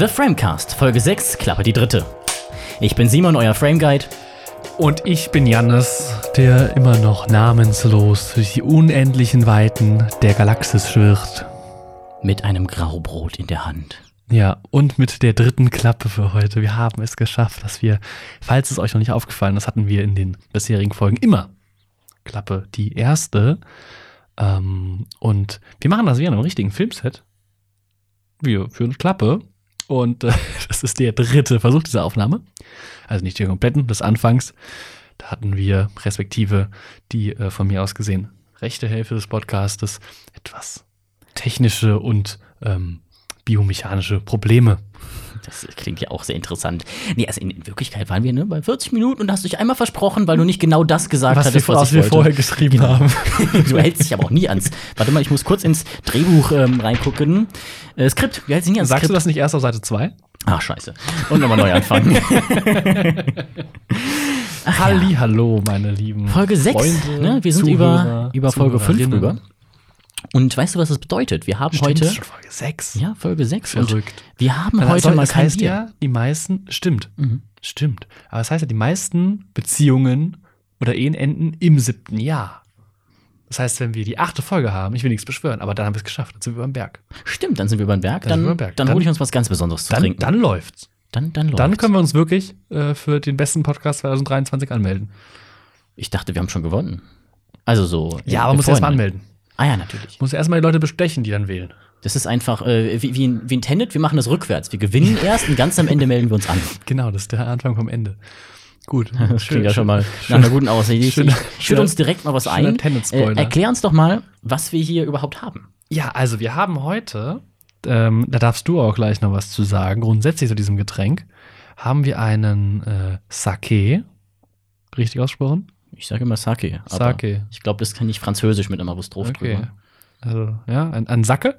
The Framecast, Folge 6, Klappe die dritte. Ich bin Simon, euer Frameguide. Und ich bin Jannis, der immer noch namenslos durch die unendlichen Weiten der Galaxis schwirrt. Mit einem Graubrot in der Hand. Ja, und mit der dritten Klappe für heute. Wir haben es geschafft, dass wir, falls es euch noch nicht aufgefallen ist, hatten wir in den bisherigen Folgen immer Klappe die erste. Ähm, und wir machen das wie in einem richtigen Filmset. Wir führen Klappe. Und äh, das ist der dritte Versuch dieser Aufnahme. Also nicht der kompletten, des Anfangs. Da hatten wir respektive die äh, von mir aus gesehen rechte Hälfte des Podcastes etwas technische und ähm, biomechanische Probleme. Das klingt ja auch sehr interessant. Nee, also in, in Wirklichkeit waren wir ne, bei 40 Minuten und hast dich einmal versprochen, weil du nicht genau das gesagt was hattest, wir, was was wir vorher geschrieben Genau. haben. Du hältst dich aber auch nie ans. Warte mal, ich muss kurz ins Drehbuch ähm, reingucken. Äh, Skript, wie hältst du nie ans Sagst du Skript? das nicht erst auf Seite 2? Ach, scheiße. Und nochmal neu anfangen. Halli, hallo, meine lieben Folge 6, Freunde, ne? Wir sind Zuhörer, über, über Folge 5 Zuhörerinnen. rüber. Und weißt du, was das bedeutet? Wir haben Stimmt, heute. schon Folge 6. Ja, Folge 6. Und Verrückt. wir haben Dann heute das kein heißt Bier. ja, die meisten, stimmt, Mhm. stimmt. Aber das heißt ja, die meisten Beziehungen oder Ehen enden im siebten Jahr. Das heißt, wenn wir die achte Folge haben, ich will nichts beschwören, aber dann haben wir es geschafft, dann sind wir beim Berg. Stimmt, dann sind wir beim Berg. Dann Dann, Berg. dann Dann- hole ich uns was ganz Besonderes zu Dann, trinken. dann läuft's. dann, dann, Dann läuft's. können wir uns wirklich äh, für den besten Podcast 2023 anmelden. Ich dachte, wir haben schon gewonnen. Also so. Ja, äh, aber man muss erst mal vorhin. anmelden. Ah ja, natürlich. Muss erstmal die Leute bestechen, die dann wählen. Das ist einfach äh, wie, wie, wie in Tenet, wir machen das rückwärts. Wir gewinnen erst und ganz am Ende melden wir uns an. Genau, das ist der Anfang vom Ende. Gut. Das klingt ja schon mal nach einer guten Aussicht. Ich, schöner- ich schütte uns direkt mal was ein. Äh, erklär uns doch mal, was wir hier überhaupt haben. Ja, also wir haben heute, ähm, da darfst du auch gleich noch was zu sagen, grundsätzlich zu diesem Getränk, haben wir einen äh, Sake. Richtig ausgesprochen? Ich sage immer Sake. Sake. Ich glaube, das kann nicht französisch mit Wurst drauf Okay. drüber. Also, ja, ein, ein Sake.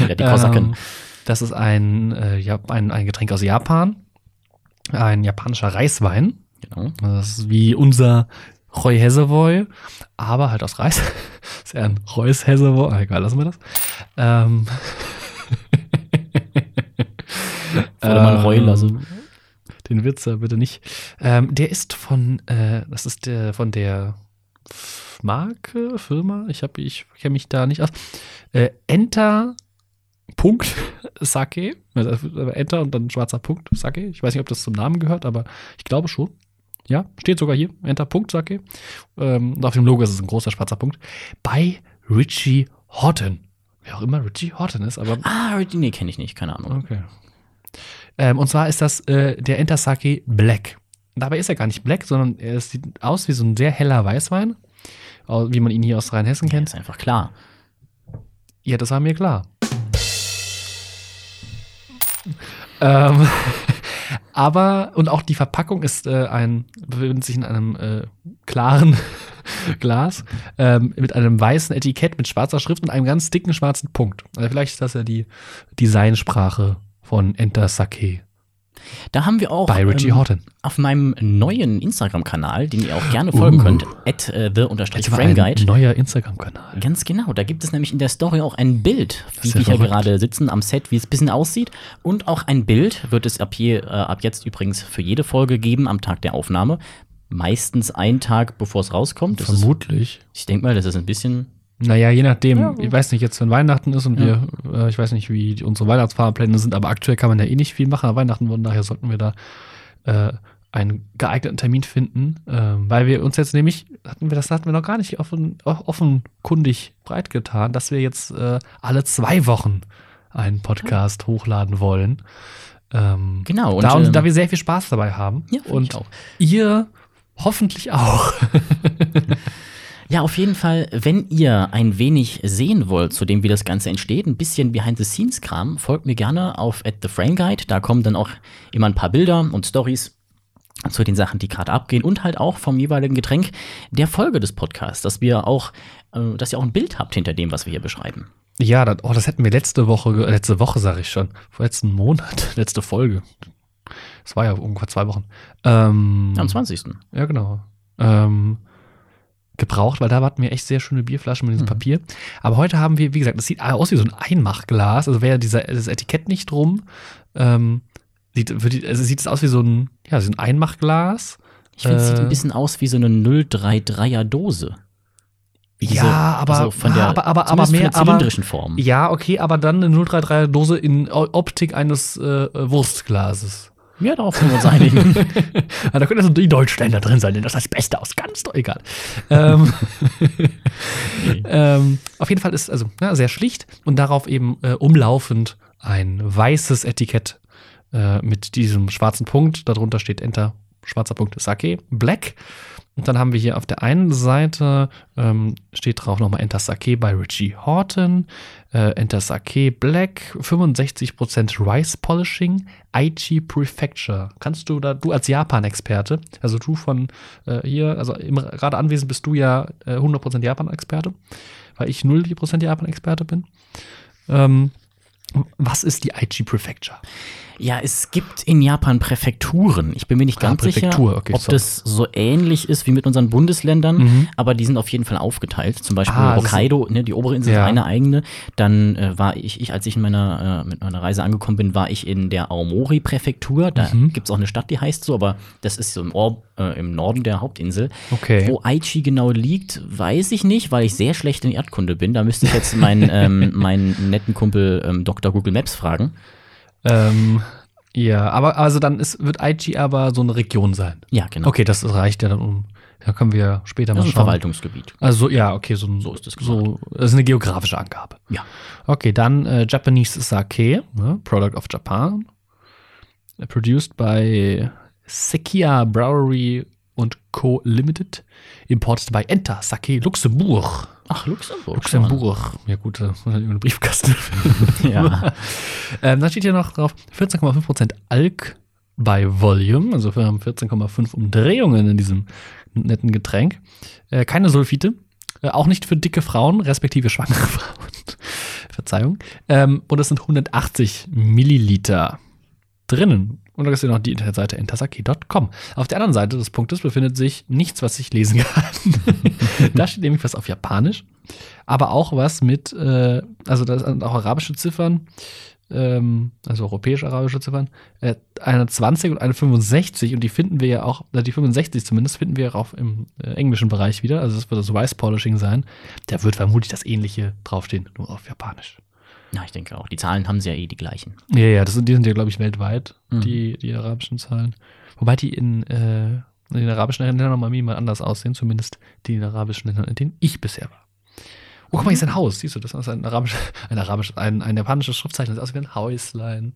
Ja, die Kosaken. Ähm, das ist ein, äh, ja, ein, ein Getränk aus Japan. Ein japanischer Reiswein. genau. Das ist wie unser Roy Hessevoy, aber halt aus Reis. Das ist eher ein Reus Hessevoy. Ah, egal, lassen wir das. Ähm. Oder man Roy lassen. Den Witzer bitte nicht. Ähm, der ist von, äh, das ist der von der Marke, Firma, ich habe, ich kenne mich da nicht aus. Äh, Enter Punkt Sake. Also Enter und dann schwarzer Punkt Sake. Ich weiß nicht, ob das zum Namen gehört, aber ich glaube schon. Ja, steht sogar hier. Enter Punkt Sake. Ähm, und auf dem Logo ist es ein großer schwarzer Punkt. Bei Richie Horton. Wer auch immer Richie Horton ist, aber Ah, nee, kenne ich nicht, keine Ahnung. Okay. Ähm, und zwar ist das äh, der Enter Sake Black. Dabei ist er gar nicht black, sondern er sieht aus wie so ein sehr heller Weißwein, wie man ihn hier aus Rheinhessen Ja, kennt. ist einfach klar. Ja, das war mir klar. ähm, aber, und auch die Verpackung ist äh, ein, befindet sich in einem äh, klaren Glas ähm, mit einem weißen Etikett mit schwarzer Schrift und einem ganz dicken schwarzen Punkt. Also vielleicht ist das ja die Designsprache von Enter Sake Da haben wir auch bei Richie ähm, Horton. auf meinem neuen Instagram-Kanal, den ihr auch gerne folgen Uh. könnt, at äh, the Jetzt war ein frameguide. neuer Instagram-Kanal. Ganz genau, da gibt es nämlich in der Story auch ein Bild, wie ist ja wir hier gerade sitzen am Set, wie es ein bisschen aussieht. Und auch ein Bild wird es ab, hier, äh, ab jetzt übrigens für jede Folge geben am Tag der Aufnahme. Meistens einen Tag, bevor es rauskommt. Das ist, Vermutlich. ich denke mal, das ist ein bisschen. Naja, je nachdem. Ja. Ich weiß nicht, jetzt wenn Weihnachten ist und Ja. wir, äh, ich weiß nicht, wie unsere Weihnachtsfahrpläne sind, aber aktuell kann man ja eh nicht viel machen an Weihnachten, von daher sollten wir da äh, einen geeigneten Termin finden, äh, weil wir uns jetzt nämlich, hatten wir, das hatten wir noch gar nicht offen, offenkundig breitgetan, dass wir jetzt äh, alle zwei Wochen einen Podcast hochladen wollen. Ähm, Genau, und, da, und ähm, da wir sehr viel Spaß dabei haben. Ja, und auch. ihr hoffentlich auch. Ja, auf jeden Fall, wenn ihr ein wenig sehen wollt, zu dem, wie das Ganze entsteht, ein bisschen Behind-the-Scenes-Kram, folgt mir gerne auf at the Frame Guide. Da kommen dann auch immer ein paar Bilder und Stories zu den Sachen, die gerade abgehen und halt auch vom jeweiligen Getränk der Folge des Podcasts, dass wir auch, äh, dass ihr auch ein Bild habt hinter dem, was wir hier beschreiben. Ja, das, oh, das hätten wir letzte Woche, ge- letzte Woche sage ich schon, vor letzten Monat, letzte Folge. Das war ja ungefähr zwei Wochen. Ähm, Am 20. Ja, genau. Ähm, gebraucht, weil da hatten wir echt sehr schöne Bierflaschen mit diesem Mhm. Papier. Aber heute haben wir, wie gesagt, das sieht aus wie so ein Einmachglas. Also wäre dieser, das Etikett nicht drum, ähm, sieht, also sieht es aus wie so ein, ja, so ein Einmachglas. Ich finde, es sieht Äh, ein bisschen aus wie so eine 033er Dose. Diese- Ja, aber- also von der, aber- aber- aber mehr- von der aber- zylindrischen Form. Ja, okay, aber dann eine 033er-Dose in O- Optik eines äh, Wurstglases. Ja, darauf können wir uns einigen. Da könnte so die Deutschländer drin sein, denn das ist das Beste aus ganz egal. ähm, ähm, auf jeden Fall ist also ja, sehr schlicht und darauf eben äh, umlaufend ein weißes Etikett äh, mit diesem schwarzen Punkt. Darunter steht Enter, schwarzer Punkt Sake, Black. Und dann haben wir hier auf der einen Seite ähm, steht drauf nochmal Enter Sake bei Richie Horton, äh, Enter Sake Black, 65% Rice Polishing, Aichi Prefecture. Kannst du da, du als Japan-Experte, also du von äh, hier, also gerade anwesend bist du ja äh, 100% Japan-Experte, weil ich 0% Japan-Experte bin. Ähm, was ist die Aichi Prefecture? Ja, es gibt in Japan Präfekturen. Ich bin mir nicht Ah, ganz sicher, Präfektur, okay, ob sorry. das so ähnlich ist wie mit unseren Bundesländern, Mhm. aber die sind auf jeden Fall aufgeteilt. Zum Beispiel Ah, Hokkaido, ne, die obere Insel Ja. ist eine eigene. Dann äh, war ich, ich, als ich in meiner, äh, mit meiner Reise angekommen bin, war ich in der Aomori-Präfektur. Da Mhm. gibt's auch eine Stadt, die heißt so, aber das ist so im, Or äh, im Norden der Hauptinsel. Okay. Wo Aichi genau liegt, weiß ich nicht, weil ich sehr schlecht in Erdkunde bin. Da müsste ich jetzt meinen, ähm, meinen netten Kumpel ähm, Dr. Google Maps fragen. Ähm, ja, aber also dann ist, wird Aichi aber so eine Region sein. Ja, genau. Okay, das reicht ja dann um. Da können wir später Das mal ist ein schauen. Verwaltungsgebiet. Also ja, okay, so, ein- So ist es so, das ist eine geografische Angabe. Ja. Okay, dann äh, Japanese Sake, ne, Product of Japan, produced by Sekia Brewery und Co. Limited, imported by Enter Sake Luxemburg. Ach, Luxemburg. Luxemburg. Ja gut, das ist ein Briefkasten. Ja. ähm, dann steht hier noch drauf 14,5% Alk bei Volume, also wir haben 14,5 Umdrehungen in diesem netten Getränk. Äh, keine Sulfite, äh, auch nicht für dicke Frauen, respektive schwangere Frauen. Verzeihung. Ähm, und es sind 180 Milliliter drinnen. Und da ist ja noch die Internetseite entasaki.com. Auf der anderen Seite des Punktes befindet sich nichts, was ich lesen kann. da steht nämlich was auf Japanisch, aber auch was mit, äh, also da sind auch arabische Ziffern, ähm, also europäisch-arabische Ziffern, äh, eine 20 und eine 65 und die finden wir ja auch, äh, die 65 zumindest finden wir auch im äh, englischen Bereich wieder, also das wird das Rice Polishing sein. Da wird vermutlich das ähnliche draufstehen, nur auf Japanisch. Ja, ich denke auch. Die Zahlen haben sie ja eh die gleichen. Ja, ja, das sind, die sind ja, glaube ich, weltweit, Mhm. die, die arabischen Zahlen. Wobei die in, äh, in den arabischen Ländern nochmal minimal anders aussehen, zumindest die in den arabischen Ländern, in denen ich bisher war. Oh, guck mal, hier ist ein Haus. Siehst du, das ist ein arabisches, ein arabisches, ein, ein japanisches Schriftzeichen. Das sieht aus wie ein Häuslein.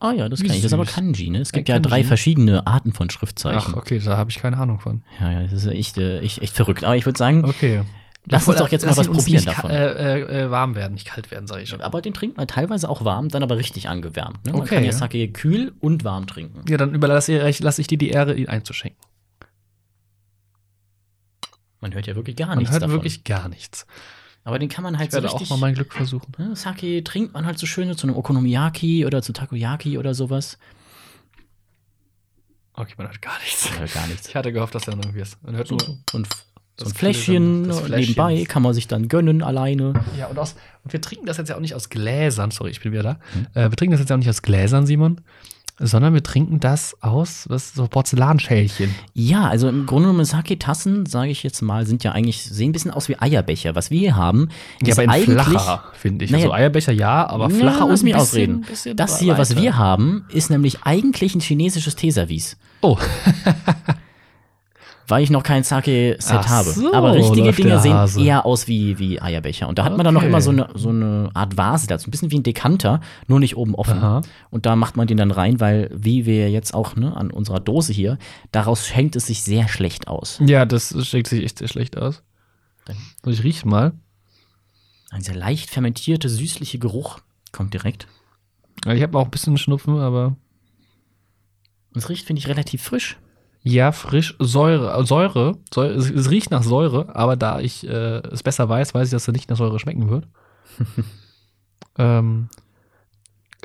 Ah ja, das Wie kann ich. Das ist aber. Kanji, ne? Es Ein gibt ja Kanji. drei verschiedene Arten von Schriftzeichen. Ach, okay, da habe ich keine Ahnung von. Ja, ja, das ist echt, äh, echt, echt verrückt. Aber ich würde sagen, Okay. Lass uns doch jetzt mal Lass was probieren davon. Äh, äh, äh, warm werden, nicht kalt werden, sage ich schon. aber den trinkt man teilweise auch warm, dann aber richtig angewärmt. Ne? Man Okay, kann ja. Sake kühl und warm trinken. Ja, dann überlasse ich, lasse ich dir die Ehre, ihn einzuschenken. Man hört ja wirklich gar Man nichts hört davon. wirklich gar nichts. aber den kann man halt Ich werde so richtig. auch mal mein Glück versuchen. ne? Sake trinkt man halt so schön zu einem Okonomiyaki oder zu Takoyaki oder sowas. Okay, man hört gar nichts. Man hört gar nichts. Ich hatte gehofft, dass er noch irgendwie ist. Man hört nur. und so ein Fläschchen, Fläschchen, nebenbei kann man sich dann gönnen alleine. Ja, und, aus, und wir trinken das jetzt ja auch nicht aus Gläsern. Sorry, ich bin wieder da. Mhm. Äh, wir trinken das jetzt ja auch nicht aus Gläsern, Simon, sondern wir trinken das aus was, so Porzellanschälchen. Ja, also im Grunde genommen Sake-Tassen, sage ich jetzt mal, sind ja eigentlich, sehen ein bisschen aus wie Eierbecher. Was wir hier haben, Ja, ist aber in flacher, finde ich. Naja, also Eierbecher ja, aber flacher ja, ein bisschen- ausreden. Das hier, was wir haben, ist nämlich eigentlich ein chinesisches Teeservice. Oh, Weil ich noch kein Sake-Set Ach habe. so, Aber richtige Dinge sehen eher aus wie, wie Eierbecher. Und da hat man dann noch Okay. immer so eine, so eine Art Vase dazu. Ein bisschen wie ein Dekanter, nur nicht oben offen. Aha. Und da macht man den dann rein, weil, wie wir jetzt auch ne, an unserer Dose hier, daraus schenkt es sich sehr schlecht aus. ja, das schlägt sich echt sehr schlecht aus. So, ich riech mal. Ein sehr leicht fermentierte, süßliche Geruch kommt direkt. Ich habe auch ein bisschen Schnupfen, aber Und es riecht, finde ich, relativ frisch. Ja, frisch. Säure, äh, Säure, Säure es, es riecht nach Säure, aber da ich äh, es besser weiß, weiß ich, dass es nicht nach Säure schmecken wird. ähm,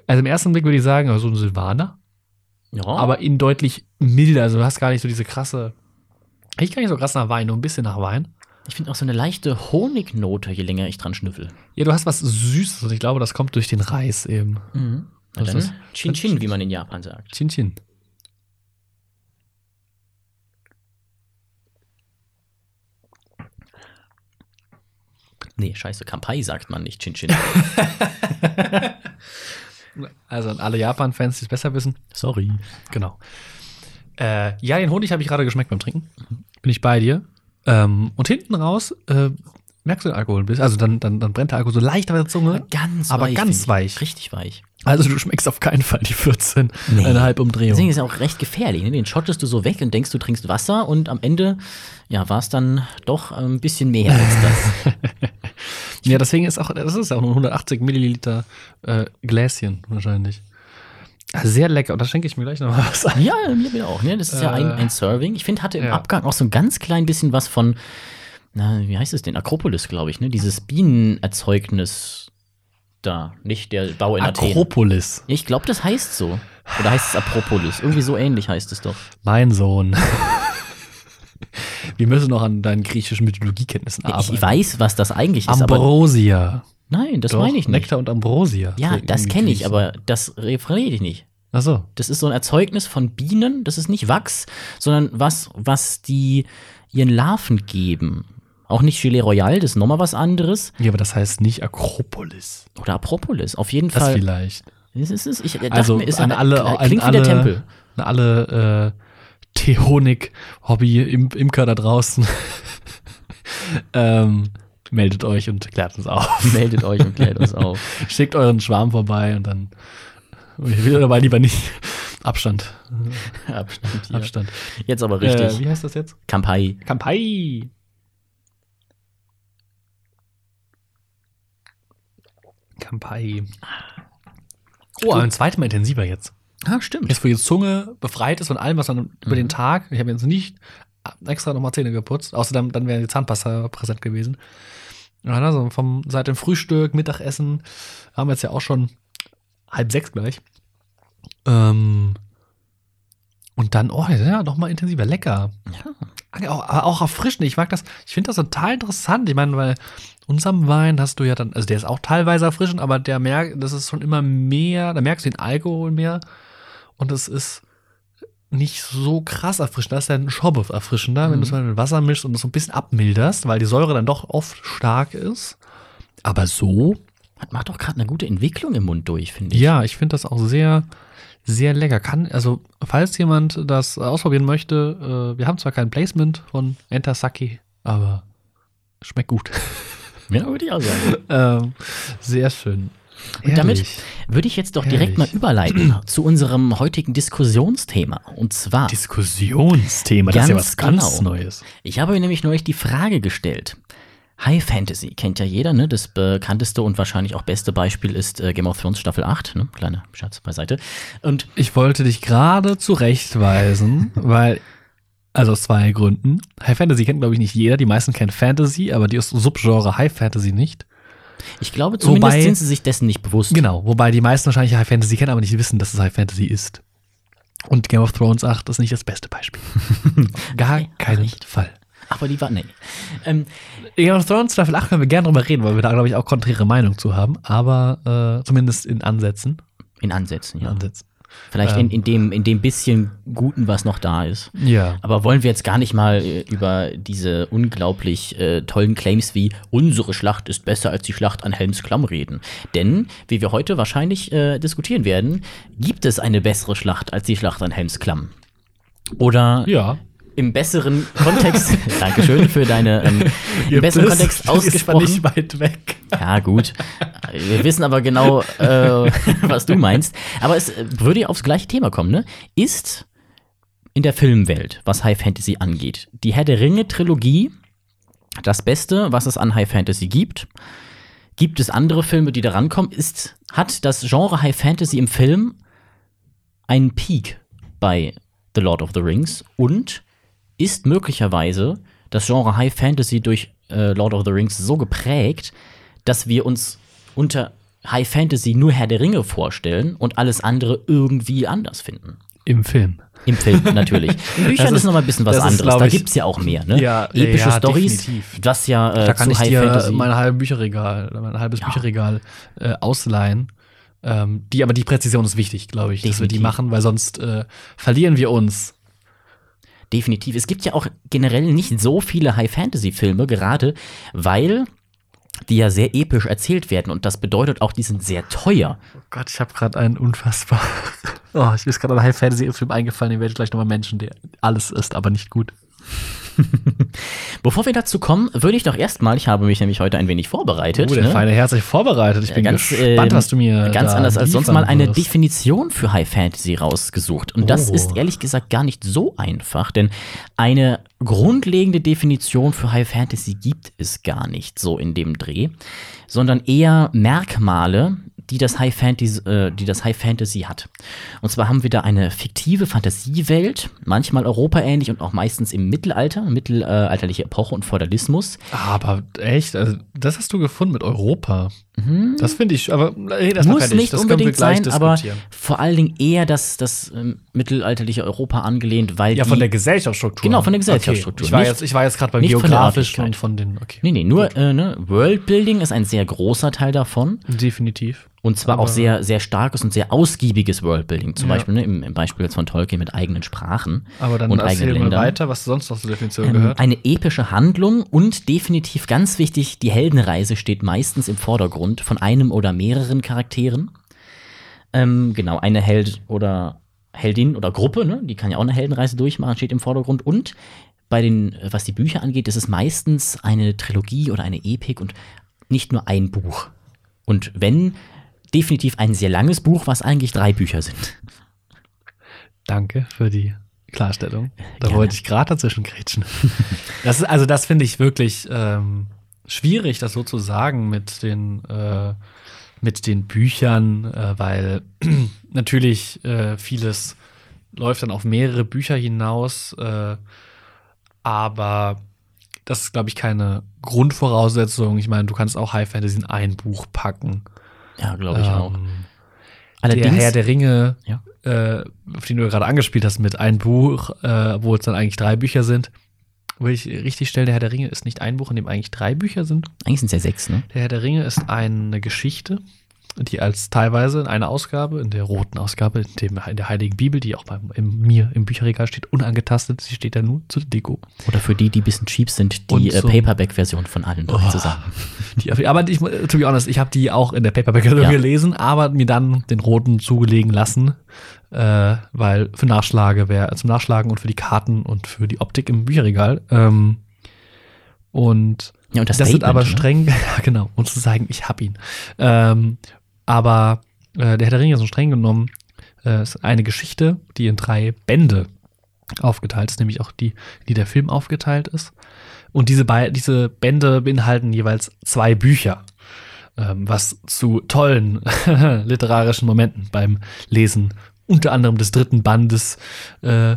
also im ersten Blick würde ich sagen, also ein Silvaner, Ja. aber in deutlich milder. Also du hast gar nicht so diese krasse, riecht gar nicht so krass nach Wein, nur ein bisschen nach Wein. Ich finde auch so eine leichte Honignote, je länger ich dran schnüffel. Ja, du hast was Süßes und ich glaube, das kommt durch den Reis eben. Na Das dann ist- Chin Chin, wie man in Japan sagt. Chin Nee, scheiße, Kampai sagt man nicht Chin Chin. Also an alle Japan-Fans, die es besser wissen. Sorry. Genau. Äh, ja, den Honig habe ich gerade geschmeckt beim Trinken. Bin ich bei dir. Ähm, und hinten raus äh, merkst du den Alkohol bisschen. Also dann, dann, dann brennt der Alkohol so leicht auf der Zunge. Ganz Aber weich. ganz find ich. weich. Richtig weich. Also du schmeckst auf keinen Fall die 14. Nee. Eine Halbumdrehung. Deswegen ist es auch recht gefährlich. Ne? Den schottest du so weg und denkst, du trinkst Wasser und am Ende ja, war es dann doch ein bisschen mehr als das. Ja, deswegen ist auch, das ist auch nur 180 Milliliter äh, Gläschen wahrscheinlich. Sehr lecker. Und da schenke ich mir gleich noch mal was ein. ja, mir auch. Ne? Das ist ja ein, Äh, ein Serving. Ich finde, hatte im ja. Abgang auch so ein ganz klein bisschen was von, na, wie heißt es denn? Akropolis, glaube ich. Ne? Dieses Bienenerzeugnis da. Nicht der Bau in Athen. Akropolis. Ich glaube, das heißt so. Oder heißt es Apropolis? Irgendwie so ähnlich heißt es doch. Mein Sohn. Wir müssen noch an deinen griechischen Mythologiekenntnissen arbeiten. Ich weiß, was das eigentlich ist, Ambrosia. nein, das Doch, meine ich nicht. Nektar und Ambrosia. Ja, das kenne ich, aber das referiere ich nicht. Ach so. Das ist so ein Erzeugnis von Bienen. Das ist nicht Wachs, sondern was, was die ihren Larven geben. Auch nicht Gelee Royal, das ist nochmal was anderes. Ja, aber das heißt nicht Akropolis. Oder Apropolis. Auf jeden Das Fall. vielleicht. Es ist, es ich dachte Also mir, ist an alle, an klingt wie alle, der Tempel. an alle äh, Teehonig-Hobby-Imker da draußen. ähm, meldet euch und klärt uns auf. Meldet euch und klärt uns auf. Schickt euren Schwarm vorbei und dann ich will dabei lieber nicht. Abstand. Abstand. Abstand. Jetzt aber richtig. Äh, wie heißt das jetzt? Kampai. Kampai. Kampai. Oh, ein zweites Mal intensiver jetzt. Ah, stimmt. Jetzt, wo die Zunge befreit ist von allem, was man über den Tag, ich habe jetzt nicht extra nochmal Zähne geputzt, außer dann, dann wäre die Zahnpasta präsent gewesen. Ja, also vom, seit dem Frühstück, Mittagessen, haben wir jetzt ja auch schon halb sechs gleich. Ähm, und dann, oh ja, nochmal intensiver, lecker. Ja. Auch, aber auch erfrischend. Ich mag das, ich finde das total interessant. Ich meine, weil unserem Wein hast du ja dann, also der ist auch teilweise erfrischend, aber der merkt, das ist schon immer mehr, da merkst du den Alkohol mehr und es ist nicht so krass erfrischend. Das ist ja ein Schobbe erfrischender, wenn du es mal mit Wasser mischst und es so ein bisschen abmilderst, weil die Säure dann doch oft stark ist. Aber so, Hat- Macht doch gerade eine gute Entwicklung im Mund durch, finde ich. ja, ich finde das auch sehr, sehr lecker. Kann, also, falls jemand das ausprobieren möchte, äh, wir haben zwar kein Placement von Enter Sake, aber schmeckt gut. Ja, würde ich auch sagen. ähm, sehr schön. Und damit Herrlich. würde ich jetzt doch direkt mal Herrlich. überleiten zu unserem heutigen Diskussionsthema. Und zwar, Diskussionsthema, das ist ja Ganz was ganz genau. Neues. ich habe mir nämlich neulich die Frage gestellt. High Fantasy kennt ja jeder, ne? Das bekannteste und wahrscheinlich auch beste Beispiel ist äh, Game of Thrones Staffel 8, ne? Kleiner Schatz beiseite. Und Ich wollte dich gerade zurechtweisen, weil, also aus zwei Gründen. High Fantasy kennt, glaube ich, nicht jeder. Die meisten kennen Fantasy, aber die Subgenre High Fantasy nicht. ich glaube, zumindest Wobei- sind sie sich dessen nicht bewusst. Genau, wobei die meisten wahrscheinlich High Fantasy kennen, aber nicht wissen, dass es High Fantasy ist. Und Game of Thrones 8 ist nicht das beste Beispiel. Gar Okay, keinen. Fall. Aber die war, nee. Ähm, Game of Thrones Staffel 8 können wir gerne drüber reden, weil wir da, glaube ich, auch konträre Meinung zu haben. Aber äh, zumindest in Ansätzen. in Ansätzen, ja. Ansätzen. Vielleicht in, in, dem, in dem bisschen Guten, was noch da ist. Ja. Aber wollen wir jetzt gar nicht mal äh, über diese unglaublich äh, tollen Claims wie unsere Schlacht ist besser als die Schlacht an Helms Klamm reden. Denn, wie wir heute wahrscheinlich äh, diskutieren werden, gibt es eine bessere Schlacht als die Schlacht an Helms Klamm. Oder Ja. Im besseren Kontext, Dankeschön für deine, ähm, im besseren Kontext ausgesprochen. Ist nicht weit weg. Ja, gut. Wir wissen aber genau, äh, was du meinst. Aber es äh, würde ja aufs gleiche Thema kommen, ne? Ist in der Filmwelt, was High Fantasy angeht, die Herr der Ringe-Trilogie das Beste, was es an High Fantasy gibt? Gibt es andere Filme, die da rankommen? Ist, hat das Genre High Fantasy im Film einen Peak bei The Lord of the Rings? Und ist möglicherweise das Genre High Fantasy durch äh, Lord of the Rings so geprägt, dass wir uns unter High Fantasy nur Herr der Ringe vorstellen und alles andere irgendwie anders finden? Im Film. Im Film natürlich. In Büchern Das ist, ist- noch mal ein bisschen was ist, anderes. glaub Da gibt es ja auch mehr, ne? Ja, Epische ja, Stories, definitiv. das ja äh, Da kann zu ich High dir Fantasy. mein halbes Bücherregal, mein halbes Bücherregal äh, ausleihen. Ähm, die, aber die Präzision ist wichtig, glaube ich, dass wir die Definitiv. machen, weil sonst äh, verlieren wir uns. Definitiv. Es gibt ja auch generell nicht so viele High-Fantasy-Filme, gerade weil die ja sehr episch erzählt werden und das bedeutet auch, die sind sehr teuer. Oh Gott, ich habe gerade einen unfassbar. Oh, ich ist gerade ein High Fantasy Film eingefallen, den werde ich gleich nochmal Menschen, der alles ist, aber nicht gut. Bevor wir dazu kommen, würde ich doch erstmal, ich habe mich nämlich heute ein wenig vorbereitet. Oh, der ne? feine sich vorbereitet. Ich bin ganz, gespannt, ähm, was du mir Ganz anders als sonst mal eine wirst. Definition für High Fantasy rausgesucht. Und das Oh. ist ehrlich gesagt gar nicht so einfach, denn eine grundlegende Definition für High Fantasy gibt es gar nicht so in dem Dreh, sondern eher Merkmale, die das High Fantasy, äh, die das High Fantasy hat. Und zwar haben wir da eine fiktive Fantasiewelt, manchmal europaähnlich und auch meistens im Mittelalter, mittelalterliche Epoche und Feudalismus. Aber echt, also, das hast du gefunden mit Europa. Das finde ich, aber mal Mhm. Muss nicht das unbedingt gleich sein, aber vor allen Dingen eher das, das ähm, mittelalterliche Europa angelehnt, weil Ja, von der Gesellschaftsstruktur. Genau, von der Gesellschaftsstruktur. Okay. Ich war Nicht- jetzt, ich war jetzt gerade beim nicht von der Geografischen und von den, okay. Nee, nee, nur äh, ne, Worldbuilding ist ein sehr großer Teil davon. Definitiv. Und zwar auch Aber- sehr, sehr starkes und sehr ausgiebiges Worldbuilding. Zum Ja. Beispiel ne, im, im Beispiel jetzt von Tolkien mit eigenen Sprachen Aber dann und erzähl mal weiter, was sonst noch zur Definition Ähm, gehört. eine epische Handlung und definitiv ganz wichtig, die Heldenreise steht meistens im Vordergrund von einem oder mehreren Charakteren. Ähm, genau, eine Held oder Heldin oder Gruppe, ne? die kann ja auch eine Heldenreise durchmachen, steht im Vordergrund. Und bei den, was die Bücher angeht, ist es meistens eine Trilogie oder eine Epik und nicht nur ein Buch. Und wenn, definitiv ein sehr langes Buch, was eigentlich drei Bücher sind. Danke für die Klarstellung. Da Gerne. wollte ich gerade dazwischen grätschen. Das ist, also das finde ich wirklich ähm, schwierig, das so zu sagen mit den, äh, mit den Büchern, äh, weil natürlich äh, vieles läuft dann auf mehrere Bücher hinaus, äh, aber das ist, glaube ich, keine Grundvoraussetzung. Ich meine, du kannst auch High Fantasy in ein Buch packen. Ja, glaube ich auch. Ähm, Allerdings, der Herr der Ringe, Ja. äh, auf den du gerade angespielt hast, mit ein Buch, äh, wo es dann eigentlich drei Bücher sind. Will ich richtig stellen, der Herr der Ringe ist nicht ein Buch, in dem eigentlich drei Bücher sind. eigentlich sind es ja sechs, ne? Der Herr der Ringe ist eine Geschichte, die als teilweise in einer Ausgabe, in der roten Ausgabe, in, dem, in der Heiligen Bibel, die auch bei im, mir im Bücherregal steht, unangetastet. Sie steht da nur zur Deko. Oder für die, die ein bisschen cheap sind, die äh, so- Paperback-Version von allen drei Oh. zusammen. Die, aber ich, to be honest, ich habe die auch in der Paperback Ja. gelesen, aber mir dann den roten zugelegen lassen, äh, weil für Nachschlage wäre, zum Nachschlagen und für die Karten und für die Optik im Bücherregal. Ähm, und Ja, und das, das, sind aber ne? streng, ja, genau, um zu sagen, ich hab ihn. Ähm, aber äh, der Herr der Ringe ist so streng genommen, äh, ist eine Geschichte, die in drei Bände aufgeteilt ist, nämlich auch die, die der Film aufgeteilt ist. Und diese, bei, diese Bände beinhalten jeweils zwei Bücher, ähm, was zu tollen literarischen Momenten beim Lesen unter anderem des dritten Bandes äh,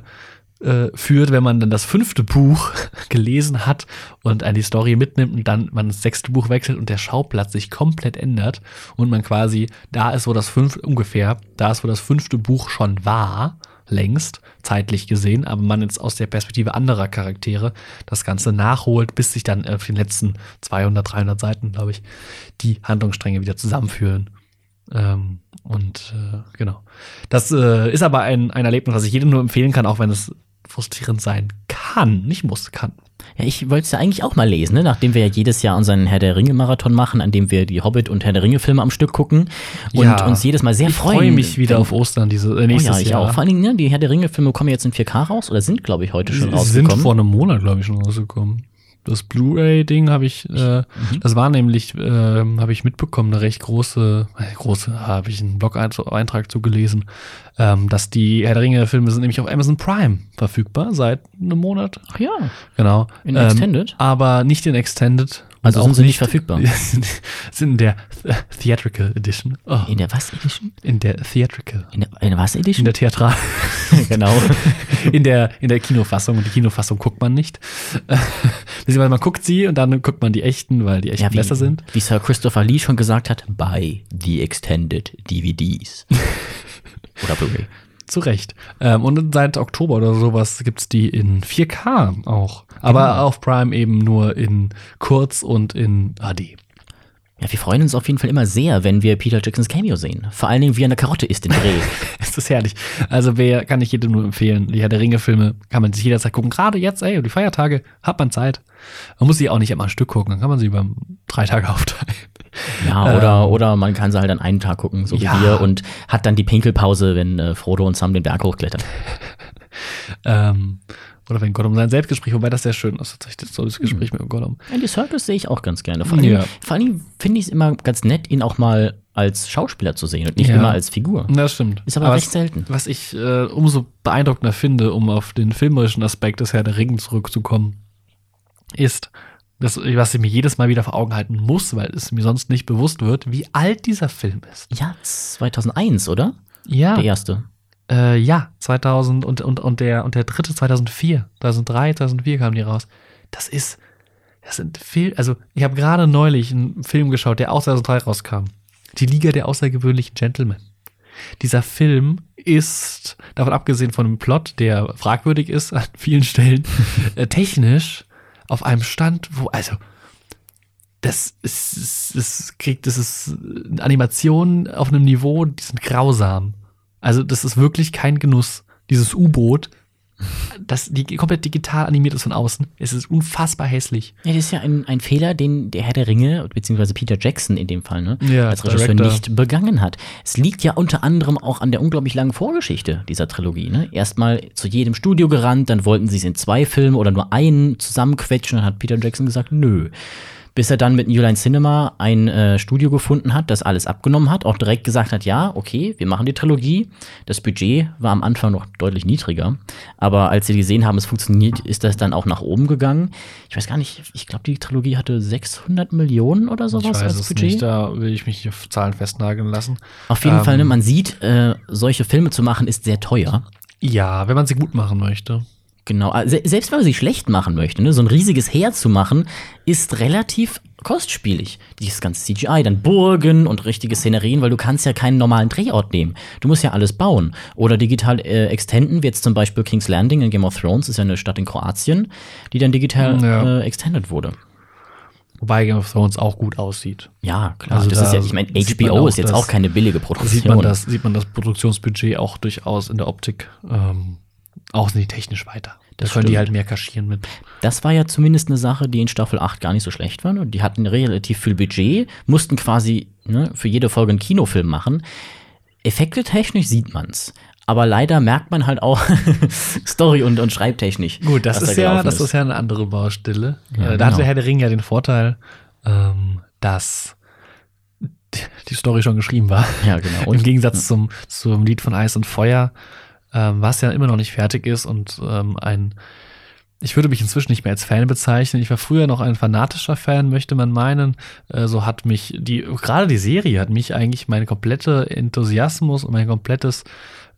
äh, führt, wenn man dann das fünfte Buch gelesen hat und an die Story mitnimmt und dann man das sechste Buch wechselt und der Schauplatz sich komplett ändert und man quasi da ist, wo das fünfte, ungefähr, da ist, wo das fünfte Buch schon war, längst, zeitlich gesehen, aber man jetzt aus der Perspektive anderer Charaktere das Ganze nachholt, bis sich dann auf den letzten 200, 300 Seiten, glaube ich, die Handlungsstränge wieder zusammenführen. Ähm, und äh, genau. Das äh, ist aber ein, ein Erlebnis, was ich jedem nur empfehlen kann, auch wenn es frustrierend sein kann. Nicht muss, kann. Ja, ich wollte es ja eigentlich auch mal lesen, ne? nachdem wir ja jedes Jahr unseren Herr der Ringe-Marathon machen, an dem wir die Hobbit- und Herr der Ringe-Filme am Stück gucken und Ja. uns jedes Mal sehr Ich freuen. freue mich wieder wenn- auf Ostern, diese äh, Oh nächstes ja, ich Jahr. auch. Vor allen Dingen, ne, die Herr der Ringe-Filme kommen jetzt in 4K raus oder sind, glaube ich, heute schon sind rausgekommen. vor einem Monat, glaube ich, schon rausgekommen. Das Blu-ray-Ding habe ich, äh, Mhm. das war nämlich, äh, habe ich mitbekommen, eine recht große, äh, große, habe ich einen Blog-Eintrag zugelesen, ähm, dass die Herr der Ringe-Filme sind nämlich auf Amazon Prime verfügbar seit einem Monat. Ach ja, Genau. in Ähm, Extended. Aber nicht in Extended. Also sind sie nicht verfügbar? sind, in der Th- Theatrical Edition. Oh, In der was Edition? in der Theatrical. In der, in der was In Edition? der Theatral. genau. in der, in der Kinofassung. Und die Kinofassung guckt man nicht. Man guckt sie und dann guckt man die echten, weil die echten Ja, wie, besser sind. wie Sir Christopher Lee schon gesagt hat, buy the Extended DVDs. oder Blu-ray. Zu Recht. Ähm, und seit Oktober oder sowas gibt es die in 4K auch. Aber Genau. auf Prime eben nur in kurz und in HD. Ja, wir freuen uns auf jeden Fall immer sehr, wenn wir Peter Jacksons Cameo sehen. Vor allen Dingen, wie er eine Karotte isst in Dreh. Es ist herrlich. Also wer kann ich jedem nur empfehlen. Die Herr der Ringe-Filme kann man sich jederzeit gucken. Gerade jetzt, ey, um die Feiertage hat man Zeit. Man muss sie auch nicht immer ein Stück gucken. Dann kann man sie über drei Tage aufteilen. Ja, oder, oder man kann sie halt an einem Tag gucken, so wie Ja. wir, und hat dann die Pinkelpause, wenn äh, Frodo und Sam den Berg hochklettern. Ähm, oder wenn Gollum sein Selbstgespräch, wobei das sehr schön ist, tatsächlich, so das Gespräch mit Gollum. Andy Circus sehe ich auch ganz gerne. Vor allem, Ja. vor allem finde ich es immer ganz nett, ihn auch mal als Schauspieler zu sehen und nicht Ja. immer als Figur. Das stimmt. Ist aber, recht was, selten. was ich äh, umso beeindruckender finde, um auf den filmerischen Aspekt des Herr der Ringe zurückzukommen, ist, dass, was ich mir jedes Mal wieder vor Augen halten muss, weil es mir sonst nicht bewusst wird, wie alt dieser Film ist. Ja, 2001, oder? Ja. Der erste. Äh, ja, 2000 und, und, und, der, und der dritte 2004. 2003, 2004 kamen die raus. Das ist, das sind viel, also ich habe gerade neulich einen Film geschaut, der auch 2003 rauskam. Die Liga der außergewöhnlichen Gentlemen. Dieser Film ist, davon abgesehen von dem Plot, der fragwürdig ist an vielen Stellen, äh, technisch auf einem Stand, wo, also, das ist, ist, kriegt, das ist äh, Animationen auf einem Niveau, die sind grausam. Also, das ist wirklich kein Genuss. Dieses U-Boot, das die komplett digital animiert ist von außen. Es ist unfassbar hässlich. Ja, das ist ja ein, ein Fehler, den der Herr der Ringe, beziehungsweise Peter Jackson in dem Fall, ne, Ja, als Regisseur Director. nicht begangen hat. Es liegt ja unter anderem auch an der unglaublich langen Vorgeschichte dieser Trilogie. Ne? Erstmal zu jedem Studio gerannt, dann wollten sie es in zwei Filme oder nur einen zusammenquetschen, dann hat Peter Jackson gesagt, nö. Bis er dann mit New Line Cinema ein äh, Studio gefunden hat, das alles abgenommen hat, auch direkt gesagt hat, ja, okay, wir machen die Trilogie. Das Budget war am Anfang noch deutlich niedriger, aber als sie gesehen haben, es funktioniert, ist das dann auch nach oben gegangen. Ich weiß gar nicht, ich glaube, die Trilogie hatte 600 Millionen oder sowas als Budget. da will ich mich auf Zahlen festnageln lassen. Auf jeden Ähm, Fall, ne, man sieht, äh, solche Filme zu machen ist sehr teuer. Ja, wenn man sie gut machen möchte. Genau, also se- selbst wenn man sie schlecht machen möchte, ne, so ein riesiges Heer zu machen, ist relativ kostspielig. Dieses ganze CGI, dann Burgen und richtige Szenerien, weil du kannst ja keinen normalen Drehort nehmen. Du musst ja alles bauen. Oder digital äh, extenden, wie jetzt zum Beispiel King's Landing in Game of Thrones, ist ja eine Stadt in Kroatien, die dann digital Ja. äh, extended wurde. Wobei Game of Thrones auch gut aussieht. Ja, klar. Also das da ist ja, ich meine, HBO ist jetzt das- auch keine billige Produktion. sieht man das, sieht man das Produktionsbudget auch durchaus in der Optik. Ähm, auch nicht technisch weiter. Da Das können die stimmt. halt mehr kaschieren mit. Das war ja zumindest eine Sache, die in Staffel 8 gar nicht so schlecht war. ne? Die hatten relativ viel Budget, mussten quasi ne, für jede Folge einen Kinofilm machen. Effekte technisch sieht man's. Aber leider merkt man halt auch Story- und, und Schreibtechnisch. Gut, das ist da ja, das ist ja eine andere Baustelle. Ja, äh, da genau. hatte Herr der Ring ja den Vorteil, ähm, dass die Story schon geschrieben war. Ja, genau. Im Gegensatz zum, zum Lied von Eis und Feuer, ähm, was ja immer noch nicht fertig ist und ähm, ein, ich würde mich inzwischen nicht mehr als Fan bezeichnen. Ich war früher noch ein fanatischer Fan, möchte man meinen. Äh, so hat mich die, gerade die Serie hat mich eigentlich mein kompletter Enthusiasmus und mein komplettes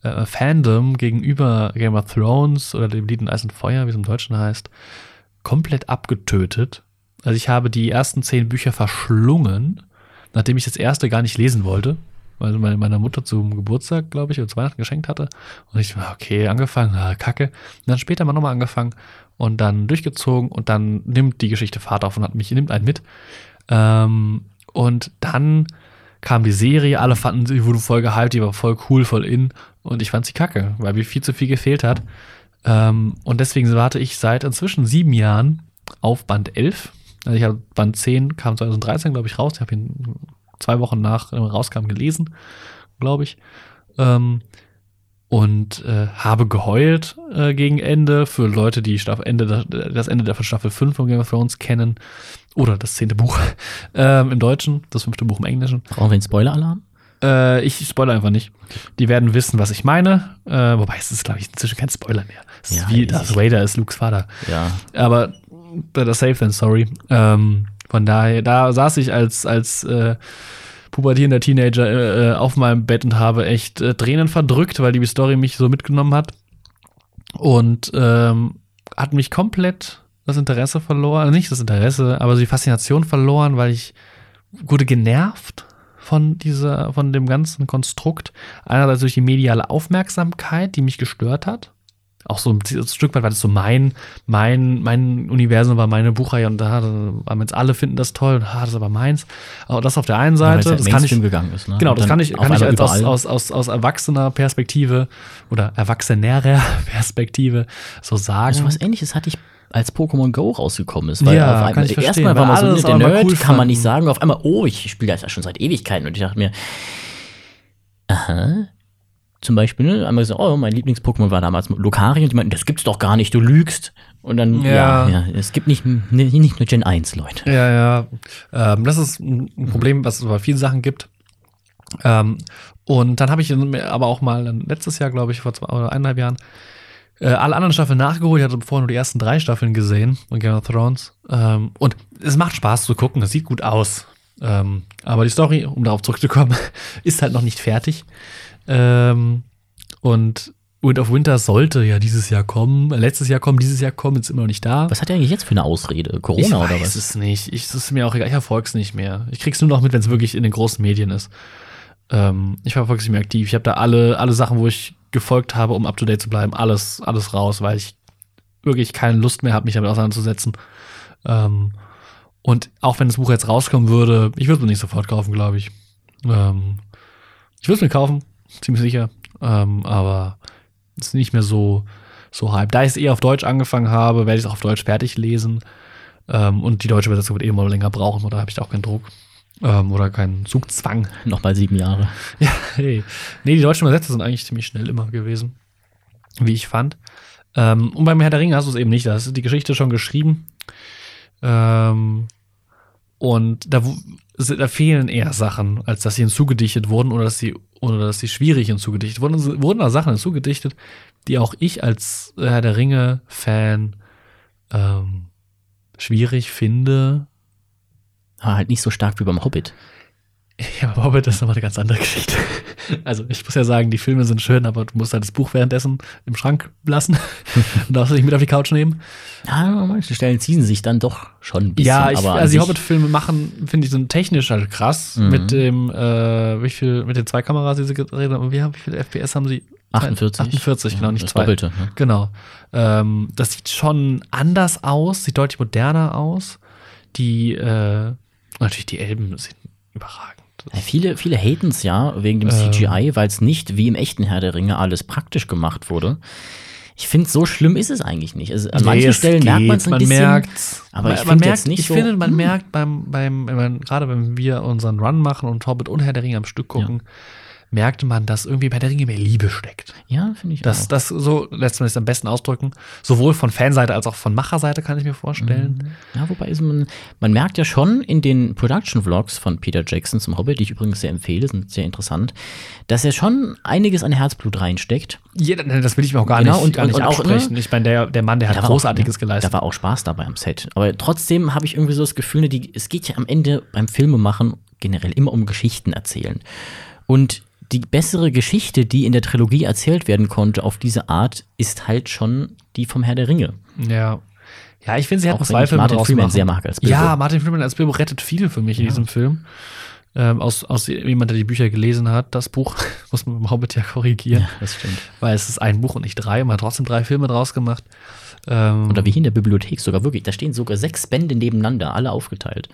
äh, Fandom gegenüber Game of Thrones oder dem Lied in Eis und Feuer, wie es im Deutschen heißt, komplett abgetötet. Also ich habe die ersten zehn Bücher verschlungen, nachdem ich das erste gar nicht lesen wollte, weil meine, meiner Mutter zum Geburtstag, glaube ich, oder zu Weihnachten geschenkt hatte. Und ich war, okay, angefangen, ah, kacke. Und dann später mal nochmal angefangen und dann durchgezogen und dann nimmt die Geschichte Fahrt auf und hat mich, nimmt einen mit. Ähm, und dann kam die Serie, alle fanden, sie wurde voll gehypt, die war voll cool, voll in. Und ich fand sie kacke, weil mir viel zu viel gefehlt hat. Ähm, und deswegen warte ich seit inzwischen sieben Jahren auf Band 11. Also ich habe Band 10, kam 2013, glaube ich, raus. Ich habe ihn zwei Wochen nach äh, rauskam gelesen, glaube ich. Ähm, und äh, habe geheult äh, gegen Ende für Leute, die Staffel Ende der, das Ende der Staffel 5 von Game of Thrones kennen. Oder das zehnte Buch ähm, im Deutschen, das fünfte Buch im Englischen. Brauchen wir einen Spoiler-Alarm? Äh, ich spoilere einfach nicht. Die werden wissen, was ich meine. Äh, wobei es ist, glaube ich, inzwischen kein Spoiler mehr. Es Ja, ist wie Darth Vader ist Lukes Vater. Ja. Aber better safe than sorry. Ähm, von daher, da saß ich als, als äh, pubertierender Teenager äh, äh, auf meinem Bett und habe echt äh, Tränen verdrückt, weil die Story mich so mitgenommen hat. Und ähm, hat mich komplett das Interesse verloren. Also nicht das Interesse, aber die Faszination verloren, weil ich wurde genervt von dieser, von dem ganzen Konstrukt. Einerseits durch die mediale Aufmerksamkeit, die mich gestört hat. Auch so ein, Stück weit war das so mein, mein, mein Universum war meine Buchreihe und da haben jetzt alle finden das toll und ah, das ist aber meins. Aber das auf der einen Seite, Ja, das kann ich, gegangen ist, ne? Genau, das kann ich, kann ich als aus, aus, aus, aus erwachsener Perspektive oder erwachsenerer Perspektive so sagen. So was ähnliches hatte ich als Pokémon Go rausgekommen ist. Weil Ja, auf kann einmal, ich verstehen, erstmal war weil man so der Nerd, cool kann man nicht sagen. Auf einmal, oh, ich spiele das ja schon seit Ewigkeiten. Und ich dachte mir, aha. Zum Beispiel, ne, einmal so, oh, mein Lieblings-Pokémon war damals Lucario. Und die meinten, das gibt's doch gar nicht, du lügst. Und dann, Ja. ja, ja, es gibt nicht, ne, nicht nur Gen 1, Leute. Ja, ja. Ähm, das ist ein Problem, was es bei vielen Sachen gibt. Ähm, und dann habe ich mir aber auch mal letztes Jahr, glaube ich, vor zwei oder eineinhalb Jahren, äh, alle anderen Staffeln nachgeholt. Ich hatte vorher nur die ersten drei Staffeln gesehen von Game of Thrones. Ähm, und es macht Spaß zu gucken. Es sieht gut aus. Ähm, aber die Story, um darauf zurückzukommen, ist halt noch nicht fertig. Ähm, und Wind of Winter sollte ja dieses Jahr kommen, letztes Jahr kommen, dieses Jahr kommen, ist immer noch nicht da. Was hat er eigentlich jetzt für eine Ausrede? Corona ich oder weiß was? es nicht. Ich, es ist mir auch egal. Ich verfolge es nicht mehr. Ich krieg's nur noch mit, wenn es wirklich in den großen Medien ist. Ähm, ich verfolge es nicht mehr aktiv. Ich habe da alle, alle Sachen, wo ich gefolgt habe, um up to date zu bleiben, alles, alles raus, weil ich wirklich keine Lust mehr habe, mich damit auseinanderzusetzen. Ähm, und auch wenn das Buch jetzt rauskommen würde, ich würde es mir nicht sofort kaufen, glaube ich. Ähm, ich würde es mir kaufen, ziemlich sicher. Ähm, aber es ist nicht mehr so, so hype. Da ich es eher auf Deutsch angefangen habe, werde ich es auch auf Deutsch fertig lesen. Ähm, und die deutsche Übersetzung wird eh mal länger brauchen, oder habe ich da auch keinen Druck. Ähm, oder keinen Zugzwang. Nochmal sieben Jahre. Ja, hey. Nee, die deutschen Übersetzer sind eigentlich ziemlich schnell immer gewesen, wie ich fand. Ähm, und beim Herr der Ringe hast du es eben nicht. Da ist die Geschichte schon geschrieben. Ähm, und da, da fehlen eher Sachen, als dass sie hinzugedichtet wurden oder dass sie, oder dass sie schwierig hinzugedichtet wurden. Wurden da Sachen hinzugedichtet, die auch ich als Herr der Ringe-Fan ähm, schwierig finde. Aber halt nicht so stark wie beim Hobbit. Ja, aber Hobbit ist nochmal eine ganz andere Geschichte. Also, ich muss ja sagen, die Filme sind schön, aber du musst halt das Buch währenddessen im Schrank lassen und darfst es nicht mit auf die Couch nehmen. Ja, an manchen Stellen ziehen sich dann doch schon ein bisschen. ja, ich, also die Hobbit-Filme machen, finde ich, sind technisch halt krass. Mhm. Mit dem, äh, wie viel, mit den zwei Kameras, die sie gedreht haben. Wie, wie viele FPS haben sie? 48. 48, genau, nicht das zwei. Doppelte. Ne? Genau. Ähm, das sieht schon anders aus, sieht deutlich moderner aus. Die, äh, natürlich die Elben sind überragend. Ja, viele, viele haten es ja wegen dem Ähm. CGI, weil es nicht wie im echten Herr der Ringe alles praktisch gemacht wurde. Ich finde, so schlimm ist es eigentlich nicht. Also, an Nee, manchen Stellen merkt geht, man es ein man bisschen. merkt's. aber ich man find merkt, jetzt nicht ich so, finde, man hm. merkt beim, beim, gerade wenn wir unseren Run machen und Hobbit und Herr der Ringe am Stück gucken, merkte man, dass irgendwie bei der Ringe mehr Liebe steckt. Ja, finde ich Das, auch. das so lässt man es am besten ausdrücken. Sowohl von Fanseite als auch von Macherseite kann ich mir vorstellen. Ja, wobei ist man, man merkt ja schon in den Production-Vlogs von Peter Jackson zum Hobbit, die ich übrigens sehr empfehle, sind sehr interessant, dass er schon einiges an Herzblut reinsteckt. Jeder, nee, das will ich mir auch gar Genau, nicht, und- gar nicht und auch, absprechen. ne? ich meine, der, der Mann, der hat Da war auch- Großartiges ja, geleistet. Da war auch Spaß dabei am Set. Aber trotzdem habe ich irgendwie so das Gefühl, ne, die, es geht ja am Ende beim Filmemachen generell immer um Geschichten erzählen. Und die bessere Geschichte, die in der Trilogie erzählt werden konnte auf diese Art, ist halt schon die vom Herr der Ringe. Ja. Ja, ich finde, sie wenn zwei Filme Martin Freeman machen. sehr mag als Bilbo. Ja, Martin Freeman als Bilbo rettet viel für mich in Ja. diesem Film. Ähm, aus, aus jemand, der die Bücher gelesen hat, das Buch muss man beim Hobbit ja korrigieren, Ja, das stimmt. weil es ist ein Buch und nicht drei. Man hat trotzdem drei Filme draus gemacht. Ähm, Oder wie hier in der Bibliothek sogar wirklich. Da stehen sogar sechs Bände nebeneinander, alle aufgeteilt.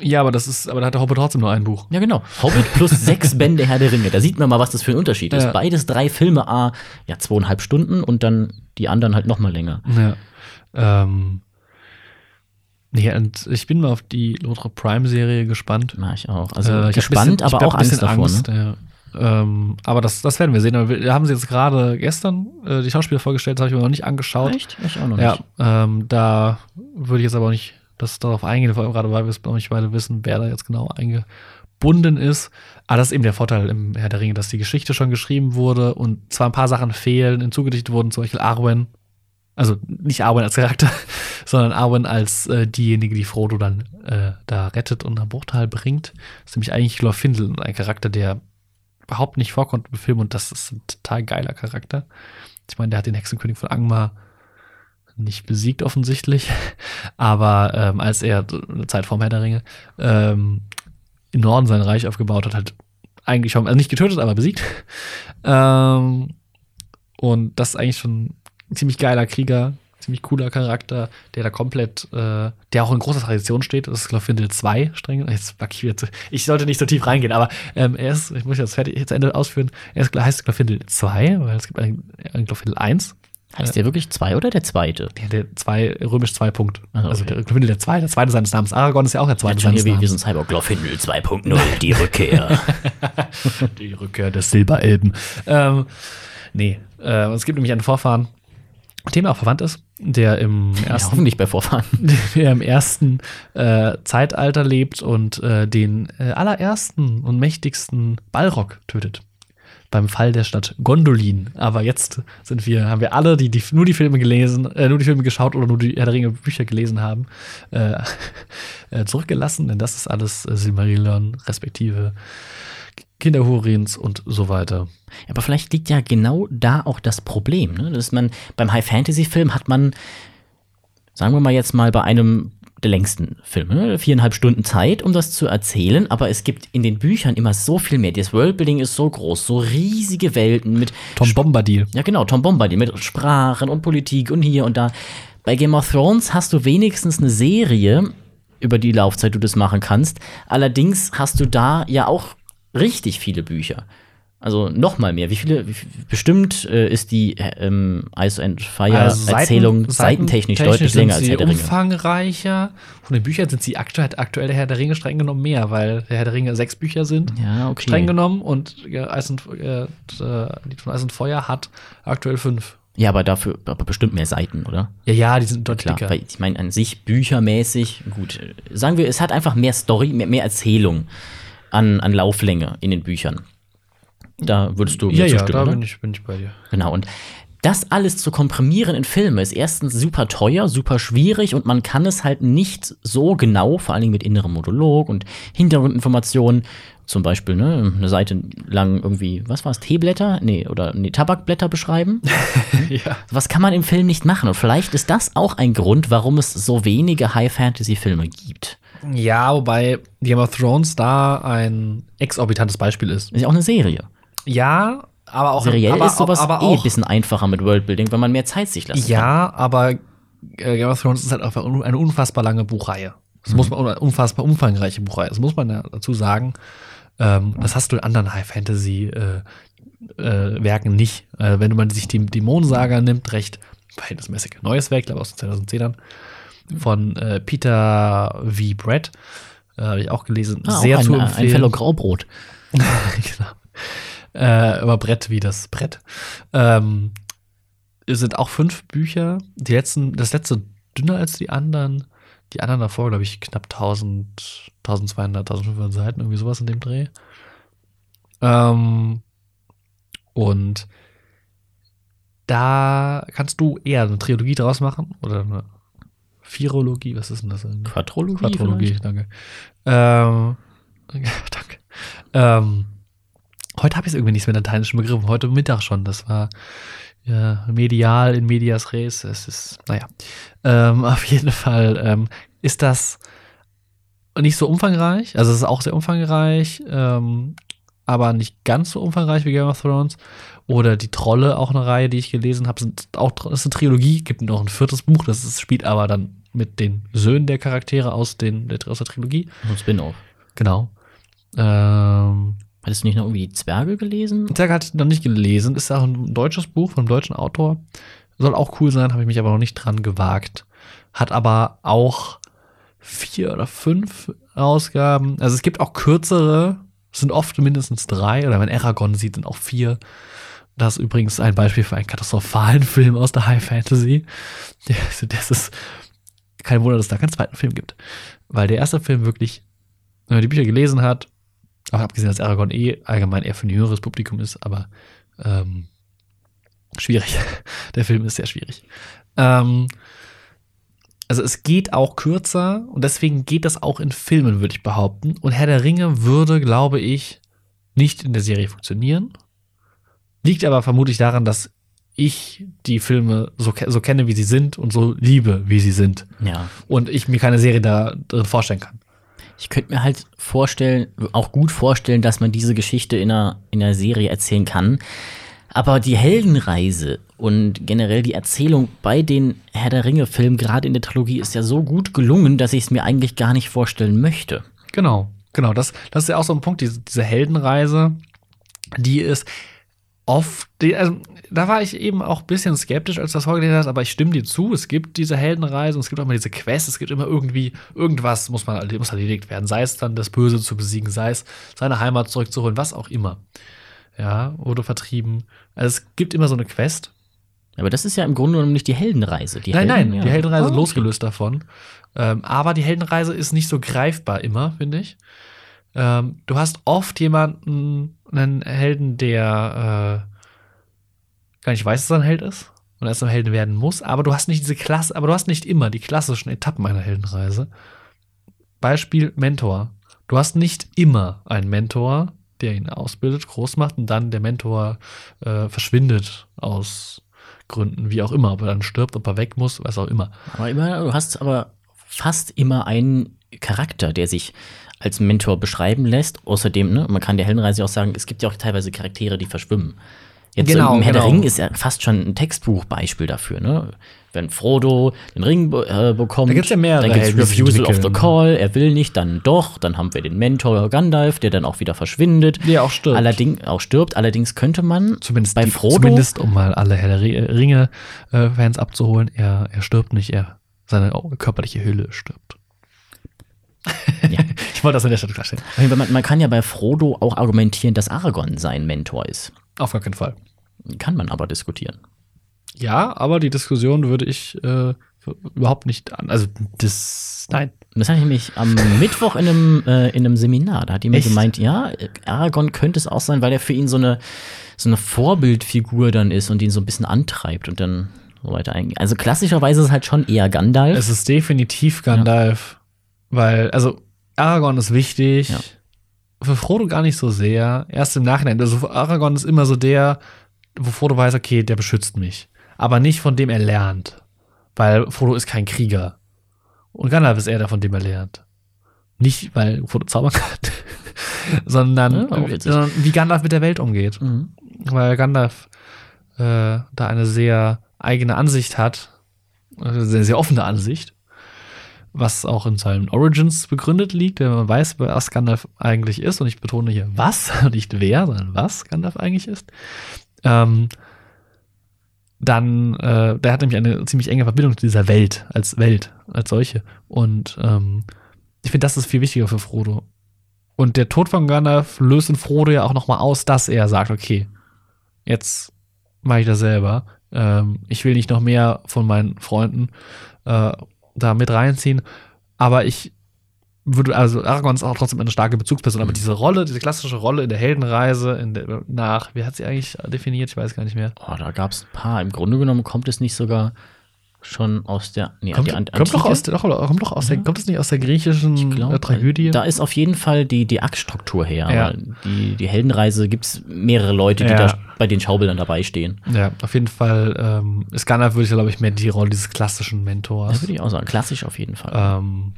Ja, aber das ist, aber da hat der Hobbit trotzdem nur ein Buch. Ja, genau. Hobbit plus sechs Bände Herr der Ringe. Da sieht man mal, was das für ein Unterschied Ja. ist. Beides drei Filme, a ja, zweieinhalb Stunden und dann die anderen halt noch mal länger. Ja. Ähm, nee, und ich bin mal auf die Lotro Prime-Serie gespannt. Na, ich auch. Also Äh, ich gespannt, bisschen- aber auch ein bisschen Angst davor. Ne? ja. Ähm, aber das, das werden wir sehen. Aber wir haben sie jetzt gerade gestern äh, die Schauspieler vorgestellt, das habe ich mir noch nicht angeschaut. Echt? Ich auch noch Ja, nicht. ähm, da würde ich jetzt aber auch nicht das darauf eingehen, vor allem gerade weil wir es noch nicht beide wissen, wer da jetzt genau eingebunden ist. Aber das ist eben der Vorteil im Herr der Ringe, dass die Geschichte schon geschrieben wurde und zwar ein paar Sachen fehlen, hinzugedichtet wurden, zum Beispiel Arwen. Also nicht Arwen als Charakter, sondern Arwen als äh, diejenige, die Frodo dann äh, da rettet und nach Bruchtal bringt. Das ist nämlich eigentlich Glorfindel, ein Charakter, der überhaupt nicht vorkommt im Film und das ist ein total geiler Charakter. Ich meine, der hat den Hexenkönig von Angmar nicht besiegt offensichtlich, aber ähm, als er eine Zeit vorm Herr der Ringe, ähm, im Norden sein Reich aufgebaut hat, halt eigentlich schon, also nicht getötet, aber besiegt. Ähm, und das ist eigentlich schon ein ziemlich geiler Krieger, ziemlich cooler Charakter, der da komplett, äh, der auch in großer Tradition steht. Das ist Glorfindel 2 streng. Jetzt ich zu. Ich sollte nicht so tief reingehen, aber ähm, er ist, ich muss jetzt fertig zu Ende ausführen, er ist, heißt Glorfindel 2, weil es gibt einen, einen Glorfindel 1. Heißt der wirklich zwei oder der zweite? Ja, der zwei, römisch 2 Punkt. Also, Also okay. der Glorfindel der zweite, der zweite seines Namens. Aragorn ist ja auch der zweite seines Namens. so ein Cyborg Glorfindel 2.0, die Rückkehr. Die Rückkehr des Silberelben. Ähm, nee, äh, es gibt nämlich einen Vorfahren, dem er auch verwandt ist, der im ja, ersten, hoffentlich bei Vorfahren. der im ersten äh, Zeitalter lebt und äh, den äh, allerersten und mächtigsten Balrog tötet. Beim Fall der Stadt Gondolin. Aber jetzt sind wir, haben wir alle, die, die nur die Filme gelesen, äh, nur die Filme geschaut oder nur die Herr der Ringe Bücher gelesen haben, äh, äh, zurückgelassen, denn das ist alles äh, Silmarillion, respektive Kinderhurins und so weiter. Aber vielleicht liegt ja genau da auch das Problem, ne? dass man beim High-Fantasy-Film hat man, sagen wir mal jetzt mal bei einem der längsten Filme, viereinhalb Stunden Zeit, um das zu erzählen, aber es gibt in den Büchern immer so viel mehr. Das Worldbuilding ist so groß, so riesige Welten mit Tom Bombadil. Ja, genau, Tom Bombadil mit Sprachen und Politik und hier und da. Bei Game of Thrones hast du wenigstens eine Serie, über die Laufzeit du das machen kannst. Allerdings hast du da ja auch richtig viele Bücher. Also noch mal mehr. Wie viele? Wie, viel- bestimmt äh, ist die äh, ähm, Ice and Fire Also Erzählung Seiten- seitentechnisch deutlich länger als Herr der Ringe. umfangreicher. Von den Büchern sind sie aktuell, aktuell der Herr der Ringe streng genommen mehr, weil der Herr der Ringe sechs Bücher sind. Ja, okay. Streng genommen und äh, Eis und, äh, äh, Lied von Eis und Feuer hat aktuell fünf. Ja, aber dafür aber bestimmt mehr Seiten, oder? Ja, ja, die sind deutlich Klar, dicker. weil ich meine, an sich büchermäßig, gut, äh, sagen wir, es hat einfach mehr Story, mehr, mehr Erzählung an, an Lauflänge in den Büchern. Da würdest du mir ja, ja, zustimmen, da oder? bin ich, bin ich bei dir. Genau, und das alles zu komprimieren in Filme ist erstens super teuer, super schwierig und man kann es halt nicht so genau, vor allen Dingen mit innerem Monolog und Hintergrundinformationen, zum Beispiel ne, eine Seite lang irgendwie, was war es, Teeblätter? Nee, oder nee, Tabakblätter beschreiben. ja. Was kann man im Film nicht machen? Und vielleicht ist das auch ein Grund, warum es so wenige High-Fantasy-Filme gibt. ja, wobei Game of Thrones da ein exorbitantes Beispiel ist. Ist ja auch eine Serie. Ja, aber auch Seriell aber, ist sowas aber eh auch, ein bisschen einfacher mit Worldbuilding, weil man mehr Zeit sich lassen kann. Ja, aber äh, Game of Thrones ist halt un- eine unfassbar lange Buchreihe. Das muss man, oder unfassbar umfangreiche Buchreihe. Das muss man ja dazu sagen. Ähm, das hast du in anderen High-Fantasy-Werken nicht. Äh, wenn man sich die Dämonensaga nimmt, recht verhältnismäßig neues Werk, glaube ich, aus den 2010ern, von äh, Peter V. Brett. Äh, Habe ich auch gelesen. Ah, Sehr auch zu ein, empfehlen. ein Fellow Graubrot. genau. Äh, aber Brett wie das Brett. Ähm, es sind auch fünf Bücher. Die letzten, das letzte dünner als die anderen. Die anderen davor, glaube ich, knapp 1000, 1200, 1500 Seiten, irgendwie sowas in dem Dreh. Ähm, und da kannst du eher eine Trilogie draus machen oder eine Virologie, was ist denn das? Quadrologie. Quadrologie, danke. Ähm, danke. Ähm, heute habe ich es irgendwie nicht mit lateinischen Begriffen. Heute Mittag schon. Das war ja, medial in medias res. Es ist, naja. Ähm, auf jeden Fall ähm, ist das nicht so umfangreich. Also es ist auch sehr umfangreich, ähm, aber nicht ganz so umfangreich wie Game of Thrones. Oder die Trolle, auch eine Reihe, die ich gelesen habe, sind auch ist eine Trilogie. Gibt noch ein viertes Buch, das ist, spielt aber dann mit den Söhnen der Charaktere aus, den, der, aus der Trilogie. Ein Spin-off. Genau. Ähm, Hattest du nicht noch irgendwie Zwerge gelesen? Zerg hatte ich noch nicht gelesen. Ist auch ein deutsches Buch von einem deutschen Autor. Soll auch cool sein, habe ich mich aber noch nicht dran gewagt. Hat aber auch vier oder fünf Ausgaben. Also es gibt auch kürzere, es sind oft mindestens drei. Oder wenn Aragon sieht, sind auch vier. Das ist übrigens ein Beispiel für einen katastrophalen Film aus der High Fantasy. Das das ist kein Wunder, dass es da keinen zweiten Film gibt. Weil der erste Film wirklich, wenn man die Bücher gelesen hat, aber abgesehen, dass Aragon eh allgemein eher für ein jüngeres Publikum ist, aber ähm, schwierig. Der Film ist sehr schwierig. Ähm, also es geht auch kürzer und deswegen geht das auch in Filmen, würde ich behaupten. Und Herr der Ringe würde, glaube ich, nicht in der Serie funktionieren. Liegt aber vermutlich daran, dass ich die Filme so, so kenne, wie sie sind und so liebe, wie sie sind. Ja. Und ich mir keine Serie da drin vorstellen kann. Ich könnte mir halt vorstellen, auch gut vorstellen, dass man diese Geschichte in einer, in einer Serie erzählen kann. Aber die Heldenreise und generell die Erzählung bei den Herr der Ringe-Filmen, gerade in der Trilogie, ist ja so gut gelungen, dass ich es mir eigentlich gar nicht vorstellen möchte. Genau, genau. Das, das ist ja auch so ein Punkt, diese, diese Heldenreise, die ist oft, die, also, da war ich eben auch ein bisschen skeptisch, als du das vorgelesen hast, aber ich stimme dir zu, es gibt diese Heldenreise und es gibt auch immer diese Quests, es gibt immer irgendwie, irgendwas muss man muss erledigt werden, sei es dann das Böse zu besiegen, sei es seine Heimat zurückzuholen, was auch immer. Ja, oder vertrieben. Also es gibt immer so eine Quest. Aber das ist ja im Grunde genommen nicht die Heldenreise. Die nein, Helden, nein, ja. die Heldenreise Oh, ist okay. losgelöst davon. Ähm, aber die Heldenreise ist nicht so greifbar immer, finde ich. Ähm, du hast oft jemanden, einen Helden, der äh, gar nicht weiß, dass er ein Held ist und erst ein Helden werden muss, aber du hast nicht diese Klasse, aber du hast nicht immer die klassischen Etappen einer Heldenreise. Beispiel Mentor. Du hast nicht immer einen Mentor, der ihn ausbildet, groß macht und dann der Mentor äh, verschwindet aus Gründen, wie auch immer, ob er dann stirbt, ob er weg muss, was auch immer. Aber immer, du hast aber fast immer einen Charakter, der sich als Mentor beschreiben lässt. Außerdem, ne, man kann der Heldenreise auch sagen, es gibt ja auch teilweise Charaktere, die verschwimmen. Jetzt Genau, im Herr der genau. Ring ist ja fast schon ein Textbuchbeispiel dafür, ne? Wenn Frodo den Ring äh, bekommt, Da gibt's ja mehrere dann gibt's Refusal of the. Call, er will nicht, dann doch, dann haben wir den Mentor Gandalf, der dann auch wieder verschwindet. Der auch stirbt. Allerdings auch stirbt. Allerdings könnte man Zumindest bei Frodo Zumindest, um mal alle Herr der Ri- Ringe-Fans abzuholen, er, er stirbt nicht, er, seine körperliche Hülle stirbt. Ja. Ich wollte das an der Stelle klarstellen. Man, man kann ja bei Frodo auch argumentieren, dass Aragorn sein Mentor ist. Auf gar keinen Fall. Kann man aber diskutieren. Ja, aber die Diskussion würde ich äh, überhaupt nicht an. Also, das. Nein. Das hatte ich nämlich am Mittwoch in einem, äh, in einem Seminar. Da hat jemand Echt? gemeint, ja, Aragorn könnte es auch sein, weil er für ihn so eine, so eine Vorbildfigur dann ist und ihn so ein bisschen antreibt und dann so weiter eigentlich. Also klassischerweise ist es halt schon eher Gandalf. Es ist definitiv Gandalf, weil, also, Aragorn ist wichtig. Ja. Für Frodo gar nicht so sehr. Erst im Nachhinein. Also, Aragorn ist immer so der, wo Frodo weiß, okay, der beschützt mich. Aber nicht von dem er lernt. Weil Frodo ist kein Krieger. Und Gandalf ist eher der, von dem er lernt. Nicht, weil Frodo zaubern kann, sondern, Ja, sondern wie Gandalf mit der Welt umgeht. Mhm. Weil Gandalf äh, da eine sehr eigene Ansicht hat, eine sehr, sehr offene Ansicht, was auch in seinen Origins begründet liegt, wenn man weiß, was Gandalf eigentlich ist. Und ich betone hier was, nicht wer, sondern was Gandalf eigentlich ist. Ähm, dann, äh, der hat nämlich eine ziemlich enge Verbindung zu dieser Welt, als Welt, als solche. Und ähm, ich finde, das ist viel wichtiger für Frodo. Und der Tod von Gandalf löst in Frodo ja auch nochmal aus, dass er sagt, okay, jetzt mache ich das selber. Ähm, ich will nicht noch mehr von meinen Freunden äh, da mit reinziehen. Aber ich würde, also Aragorn ist auch trotzdem eine starke Bezugsperson, aber diese Rolle, diese klassische Rolle in der Heldenreise, in der, nach, wie hat sie eigentlich definiert? Ich weiß gar nicht mehr. Oh, da gab es ein paar. Im Grunde genommen kommt es nicht sogar schon aus der. Nee, Kommt, die Ant- kommt, doch aus, der- doch, kommt doch aus der, kommt das nicht aus der griechischen glaub, äh, Tragödie? Da ist auf jeden Fall die, die Aktstruktur her. Ja. Die, die Heldenreise gibt es mehrere Leute, die Ja. da bei den Schaubildern dabei stehen. ja, auf jeden Fall ähm, ist Gandalf, würde ich, glaube ich, mehr die Rolle dieses klassischen Das Mentors. würde ich auch sagen. Klassisch auf jeden Fall. Ähm,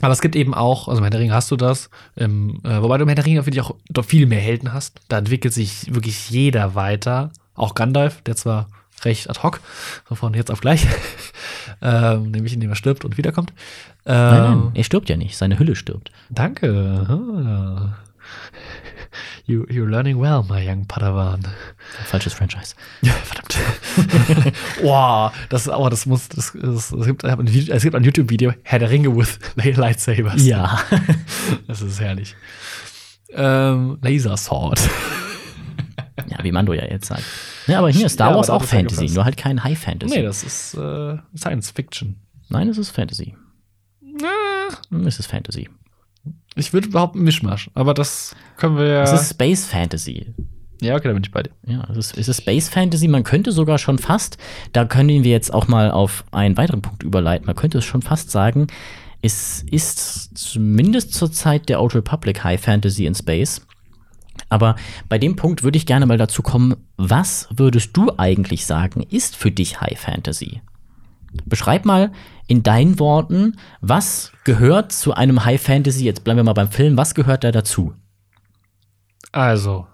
aber es gibt eben auch, also im Herr der Ringe hast du das, im, äh, wobei du im Herr der Ringe finde ich auch doch viel mehr Helden hast. Da entwickelt sich wirklich jeder weiter. Auch Gandalf, der zwar recht ad hoc, so von jetzt auf gleich, ähm, nämlich indem er stirbt und wiederkommt. Ähm, nein, nein, er stirbt ja nicht. Seine Hülle stirbt. Danke. Ah. You, you're learning well, my young Padawan. Falsches Franchise. Ja, verdammt. Boah, das, aber das muss, das, das, es gibt, ein Video- es gibt ein YouTube-Video, Herr der Ringe with Lightsabers. Ja. Das ist herrlich. Ähm, Laser Sword. ja, wie Mando ja jetzt sagt. Ja, aber hier ist Star Ja, Wars auch das Fantasy, nur halt kein High Fantasy. Nee, das ist äh, Science Fiction. Nein, es ist Fantasy. Hm, Es ist Fantasy. Ich würde überhaupt einen Mischmasch, aber das können wir ja. Es ist Space Fantasy. ja, okay, da bin ich bei dir. Ja, es ist, es ist Space Fantasy. Man könnte sogar schon fast, da können wir jetzt auch mal auf einen weiteren Punkt überleiten. Man könnte es schon fast sagen, es ist zumindest zur Zeit der Old Republic High Fantasy in Space. Aber bei dem Punkt würde ich gerne mal dazu kommen, was würdest du eigentlich sagen, ist für dich High Fantasy? Beschreib mal in deinen Worten, was gehört zu einem High Fantasy, jetzt bleiben wir mal beim Film, was gehört da dazu? Also,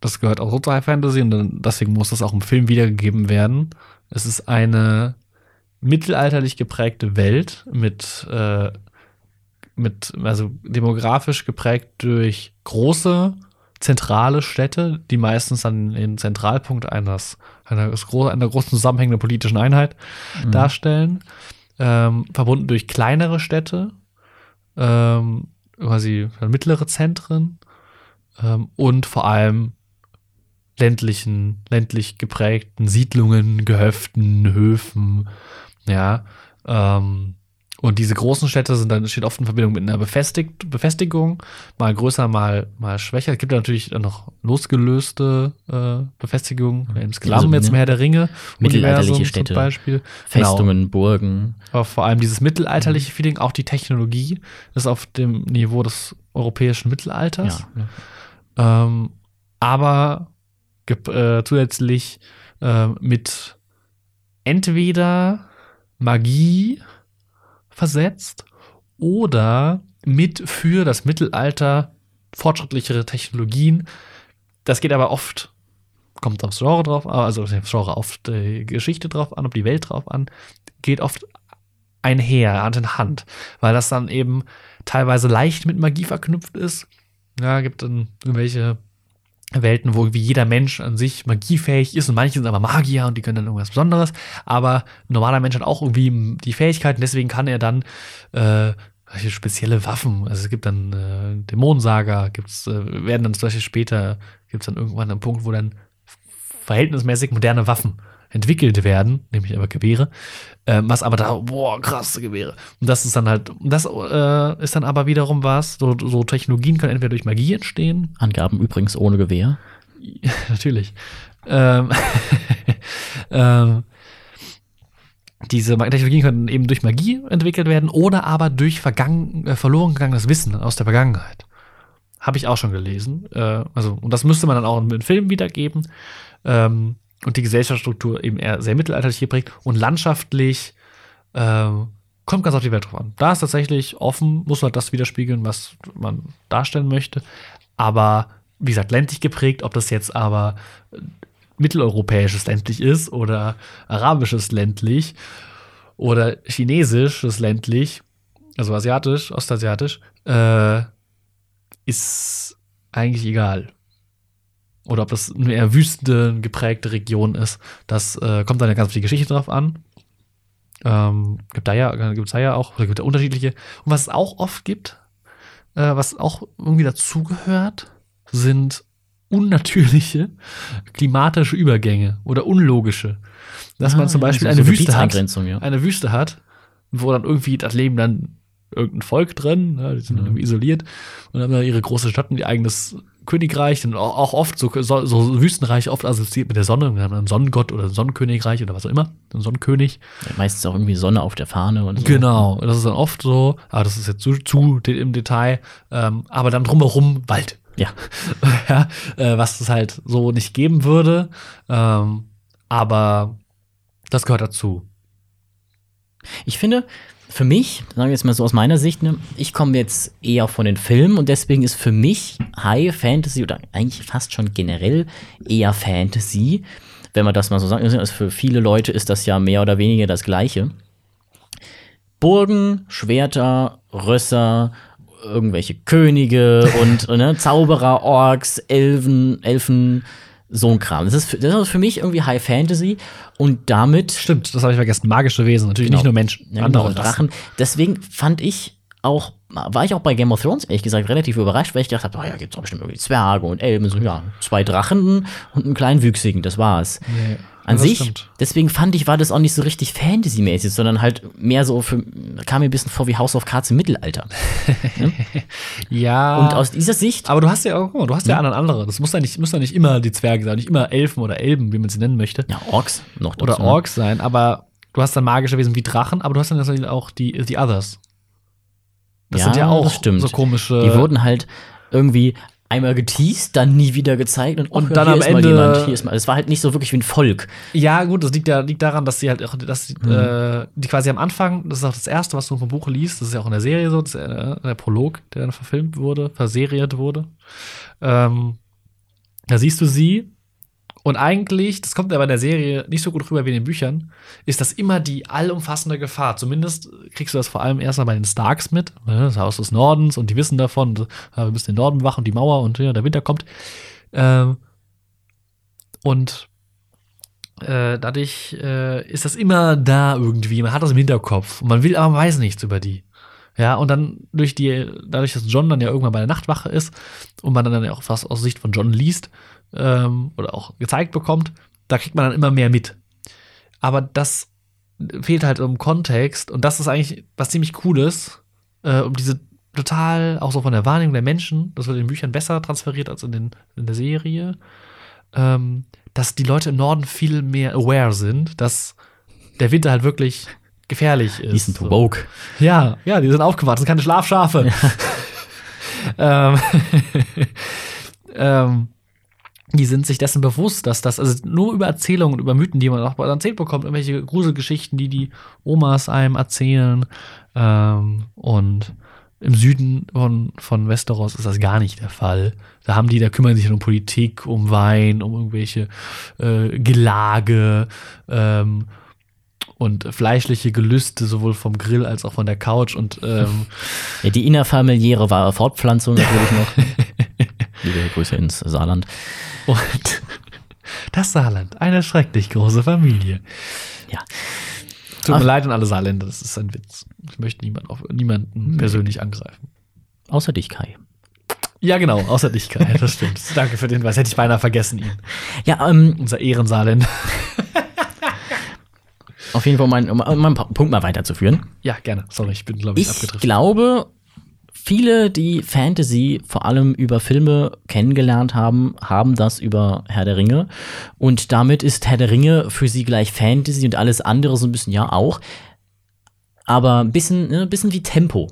das gehört auch so zur High Fantasy und deswegen muss das auch im Film wiedergegeben werden. Es ist eine mittelalterlich geprägte Welt mit, äh, mit also demografisch geprägt durch große zentrale Städte, die meistens dann den Zentralpunkt eines, einer, einer großen zusammenhängenden politischen Einheit mhm. darstellen. Ähm, verbunden durch kleinere Städte, ähm, quasi mittlere Zentren ähm, und vor allem ländlichen, ländlich geprägten Siedlungen, Gehöften, Höfen, ja. Ähm, und diese großen Städte sind dann steht oft in Verbindung mit einer Befestigt, Befestigung, mal größer, mal, mal schwächer. Es gibt natürlich dann noch losgelöste äh, Befestigungen, im Sklam also, jetzt im Herr der Ringe, mittelalterliche Städte, zum Beispiel. Festungen, genau. Burgen. Aber vor allem dieses mittelalterliche mhm. Feeling, auch die Technologie ist auf dem Niveau des europäischen Mittelalters. Ja. Ähm, aber äh, zusätzlich äh, mit entweder Magie versetzt oder mit für das Mittelalter fortschrittlichere Technologien. Das geht aber oft, kommt aufs Genre drauf, also das Genre auf die Geschichte drauf an, auf die Welt drauf an, geht oft einher, Hand in Hand, weil das dann eben teilweise leicht mit Magie verknüpft ist. Ja, gibt dann irgendwelche Welten, wo wie jeder Mensch an sich magiefähig ist und manche sind aber Magier und die können dann irgendwas Besonderes. Aber ein normaler Mensch hat auch irgendwie die Fähigkeiten, deswegen kann er dann äh, spezielle Waffen. Also es gibt dann äh, Dämonensager, gibt's, äh, werden dann Beispiel später, gibt es dann irgendwann einen Punkt, wo dann verhältnismäßig moderne Waffen entwickelt werden, nämlich aber Gewehre, äh, was aber da, boah, krasse Gewehre. Und das ist dann halt, das äh, ist dann aber wiederum was, so, so, Technologien können entweder durch Magie entstehen. Angaben übrigens ohne Gewehr. natürlich. Ähm, ähm, diese Technologien können eben durch Magie entwickelt werden oder aber durch vergangen, äh, verloren gegangenes Wissen aus der Vergangenheit. Habe ich auch schon gelesen. Äh, also, und das müsste man dann auch in Filmen wiedergeben. Ähm, und die Gesellschaftsstruktur eben eher sehr mittelalterlich geprägt und landschaftlich äh, kommt ganz auf die Welt drauf an. Da ist tatsächlich offen, muss halt das widerspiegeln, was man darstellen möchte. Aber wie gesagt, ländlich geprägt, ob das jetzt aber mitteleuropäisches ländlich ist oder arabisches ländlich oder chinesisches ländlich, also asiatisch, ostasiatisch, äh, ist eigentlich egal oder ob das eine eher wüstengeprägte Region ist, das äh, kommt dann ja ganz auf die Geschichte drauf an. Ähm, gibt da ja, gibt es da ja auch, oder gibt da unterschiedliche. Und was es auch oft gibt, äh, was auch irgendwie dazugehört, sind unnatürliche klimatische Übergänge oder unlogische. Dass ah, man zum Beispiel ja, so eine Wüste hat, ja. eine Wüste hat, wo dann irgendwie das Leben dann irgendein Volk drin, ne, die sind mhm. irgendwie isoliert und haben dann ihre große Stadt und ihr eigenes Königreich, und auch oft so, so, so Wüstenreich, oft assoziiert mit der Sonne. Wir haben einen Sonnengott oder ein Sonnenkönigreich oder was auch immer, ein Sonnenkönig. Ja, meistens auch irgendwie Sonne auf der Fahne und so. Genau, das ist dann oft so, aber das ist jetzt zu, zu im Detail, ähm, aber dann drumherum Wald. Ja. ja äh, was es halt so nicht geben würde, ähm, aber das gehört dazu. Ich finde, für mich, sagen wir jetzt mal so aus meiner Sicht, ne, ich komme jetzt eher von den Filmen und deswegen ist für mich High Fantasy oder eigentlich fast schon generell eher Fantasy, wenn man das mal so sagt. Also für viele Leute ist das ja mehr oder weniger das Gleiche. Burgen, Schwerter, Rösser, irgendwelche Könige und ne, Zauberer, Orks, Elfen, Elfen, so ein Kram. Das ist, für, das ist für mich irgendwie High Fantasy und damit. Stimmt, das habe ich vergessen. Magische Wesen, natürlich genau. nicht nur Menschen, ja, andere genau, Drachen. Deswegen fand ich auch, war ich auch bei Game of Thrones, ehrlich gesagt, relativ überrascht, weil ich gedacht habe, oh ja, gibt es auch bestimmt irgendwie Zwerge und Elben, so, ja, zwei Drachen und einen kleinen Wüchsigen, das war's. Nee. An ja, sich, stimmt. deswegen fand ich, war das auch nicht so richtig Fantasy-mäßig, sondern halt mehr so für, kam mir ein bisschen vor wie House of Cards im Mittelalter. hm? Ja. Und aus dieser Sicht. Aber du hast ja auch, du hast ja hm? andere. Das muss ja nicht, muss ja nicht immer die Zwerge sein, nicht immer Elfen oder Elben, wie man sie nennen möchte. Ja, Orks noch. Dazu, oder ne? Orks sein, aber du hast dann magische Wesen wie Drachen, aber du hast dann natürlich auch die, die Others. Das ja, sind ja auch so komische. Die wurden halt irgendwie einmal geteased, dann nie wieder gezeigt und, Und ach ja, dann am ist mal Ende- jemand, hier ist mal. Es war halt nicht so wirklich wie ein Volk. Ja, gut, das liegt ja liegt daran, dass sie halt auch, dass sie, äh, die quasi am Anfang, das ist auch das erste, was du vom Buch liest, das ist ja auch in der Serie so, das äh, der Prolog, der dann verfilmt wurde, verseriert wurde. Ähm, da siehst du sie und eigentlich, das kommt aber in der Serie nicht so gut rüber wie in den Büchern, ist das immer die allumfassende Gefahr. Zumindest kriegst du das vor allem erstmal bei den Starks mit, ne, das Haus des Nordens und die wissen davon, wir müssen den Norden bewachen, die Mauer und ja, der Winter kommt. Ähm, und äh, dadurch äh, ist das immer da irgendwie. Man hat das im Hinterkopf und man will aber man weiß nichts über die. Ja, und dann durch die, dadurch, dass John dann ja irgendwann bei der Nachtwache ist und man dann ja auch was aus Sicht von John liest ähm, oder auch gezeigt bekommt, da kriegt man dann immer mehr mit. Aber das fehlt halt im Kontext und das ist eigentlich was ziemlich Cooles, äh, um diese total, auch so von der Wahrnehmung der Menschen, das wird in den Büchern besser transferiert als in, den, in der Serie, ähm, dass die Leute im Norden viel mehr aware sind, dass der Winter halt wirklich gefährlich ist. Die sind So. woke. Ja, ja, die sind aufgewacht, das sind keine Schlafschafe. ähm, ähm, die sind sich dessen bewusst, dass das, also nur über Erzählungen und über Mythen, die man auch erzählt bekommt, irgendwelche Gruselgeschichten, die die Omas einem erzählen. Ähm, und im Süden von, von Westeros ist das gar nicht der Fall. Da haben die, da kümmern sich um Politik, um Wein, um irgendwelche äh, Gelage, ähm, und fleischliche Gelüste sowohl vom Grill als auch von der Couch und ähm, Ja, die innerfamiliäre Fortpflanzung natürlich noch. Liebe Grüße ins Saarland. Und das Saarland, eine schrecklich große Familie. Ja. Tut mir Ach. leid an alle Saarländer, das ist ein Witz. Ich möchte niemand auf, niemanden persönlich angreifen. Außer dich, Kai. Ja, genau, außer dich, Kai, das stimmt. Danke für den Hinweis, hätte ich beinahe vergessen ihn. Ja, ähm, Unser Ehrensaarländer. auf jeden Fall, um meinen, um meinen Punkt mal weiterzuführen. Ja, gerne. Sorry, ich bin, glaube ich, Ich abgedriftet. glaube, viele, die Fantasy vor allem über Filme kennengelernt haben, haben das über Herr der Ringe. Und damit ist Herr der Ringe für sie gleich Fantasy und alles andere so ein bisschen ja auch. Aber ein bisschen, ne, ein bisschen wie Tempo.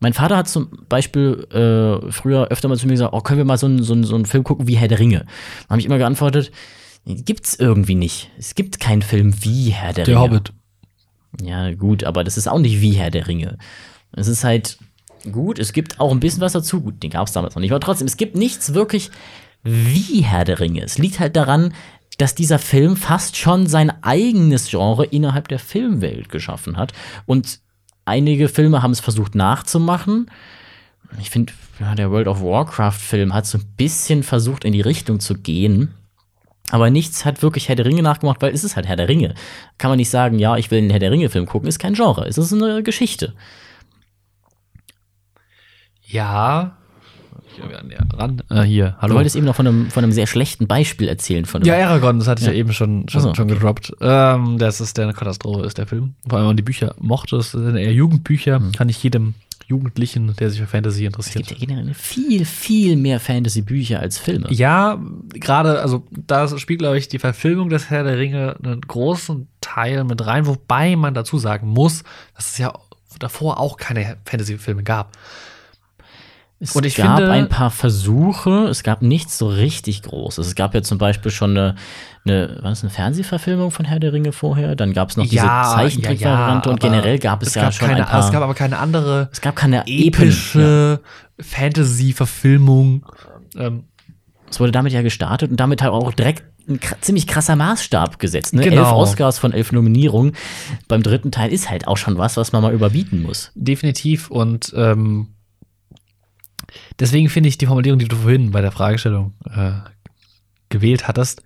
Mein Vater hat zum Beispiel äh, früher öfter mal zu mir gesagt, oh, können wir mal so einen, so einen, so einen Film gucken wie Herr der Ringe? Dann habe ich immer geantwortet, gibt's irgendwie nicht. Es gibt keinen Film wie Herr der, Der Ringe. Hobbit. Ja, gut, aber das ist auch nicht wie Herr der Ringe. Es ist halt gut, es gibt auch ein bisschen was dazu. Gut, den gab es damals noch nicht, aber trotzdem, es gibt nichts wirklich wie Herr der Ringe. Es liegt halt daran, dass dieser Film fast schon sein eigenes Genre innerhalb der Filmwelt geschaffen hat. Und einige Filme haben es versucht nachzumachen. Ich finde, ja, der World of Warcraft-Film hat so ein bisschen versucht, in die Richtung zu gehen. Aber nichts hat wirklich Herr der Ringe nachgemacht, weil es ist halt Herr der Ringe. Kann man nicht sagen, ja, ich will einen Herr der Ringe-Film gucken, ist kein Genre, es ist eine Geschichte. Ja. Ich ja, näher ran. Äh, hier, Du hallo. wolltest eben noch von einem, von einem sehr schlechten Beispiel erzählen. Von Ja, Aragorn, das hatte ich ja, Ja. eben schon, schon, so, schon gedroppt. Ähm, das ist der eine Katastrophe, ist der Film. Vor allem, wenn man die Bücher mochte, das sind eher Jugendbücher. Kann ich jedem Jugendlichen, der sich für Fantasy es gibt interessiert. ja generell viel, viel mehr Fantasy-Bücher als Filme. Ja, gerade, also da spielt, glaube ich, die Verfilmung des Herr der Ringe einen großen Teil mit rein, wobei man dazu sagen muss, dass es ja davor auch keine Fantasy-Filme gab. Es Und ich gab finde- ein paar Versuche, es gab nichts so richtig Großes. Es gab ja zum Beispiel schon eine, eine, war das eine Fernsehverfilmung von Herr der Ringe vorher? Dann gab es noch diese Zeichentrickvariante und aber generell gab es, ja gab schon keine, ein paar. Es gab aber keine andere es gab keine. Ja. epische Fantasy-Verfilmung. Ähm, Es wurde damit ja gestartet und damit halt auch direkt ein ziemlich krasser Maßstab gesetzt. Ne? Genau. Elf Oscars von elf Nominierungen beim dritten Teil ist halt auch schon was, was man mal überbieten muss. definitiv. Und ähm, deswegen finde ich die Formulierung, die du vorhin bei der Fragestellung äh, gewählt hattest,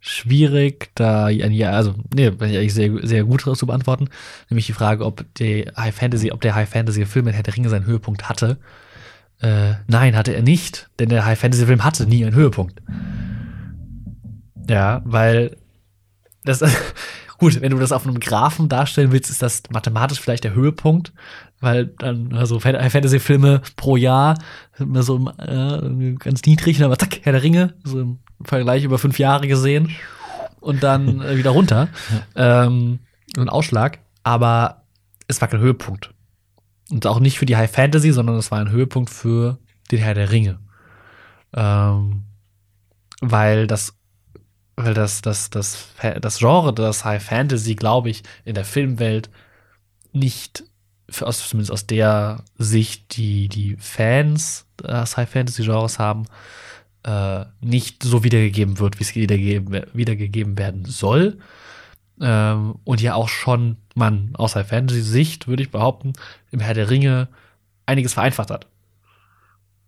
schwierig, da ein Ja, also, nee, bin ich eigentlich sehr, sehr gut zu beantworten. Nämlich die Frage, ob die High Fantasy, ob der High Fantasy Film mit Herr der Ringe seinen Höhepunkt hatte. Äh, nein, hatte er nicht, denn der High Fantasy Film hatte nie einen Höhepunkt. Ja, weil das gut, wenn du das auf einem Graphen darstellen willst, ist das mathematisch vielleicht der Höhepunkt, weil dann also Fan- Fantasy-Filme pro Jahr sind immer so äh, ganz niedrig, und dann zack, Herr der Ringe, so im Vergleich über fünf Jahre gesehen und dann äh, wieder runter. Ähm, so ein Ausschlag, aber es war kein Höhepunkt. Und auch nicht für die High Fantasy, sondern es war ein Höhepunkt für den Herr der Ringe. Ähm, weil das, weil das, das, das, das Genre, das High Fantasy, glaube ich, in der Filmwelt nicht, aus, zumindest aus der Sicht, die die Fans des High Fantasy Genres haben, äh, nicht so wiedergegeben wird, wie es wiedergegeben, wiedergegeben werden soll. Ähm, und ja auch schon man aus High Fantasy Sicht, würde ich behaupten, im Herr der Ringe einiges vereinfacht hat.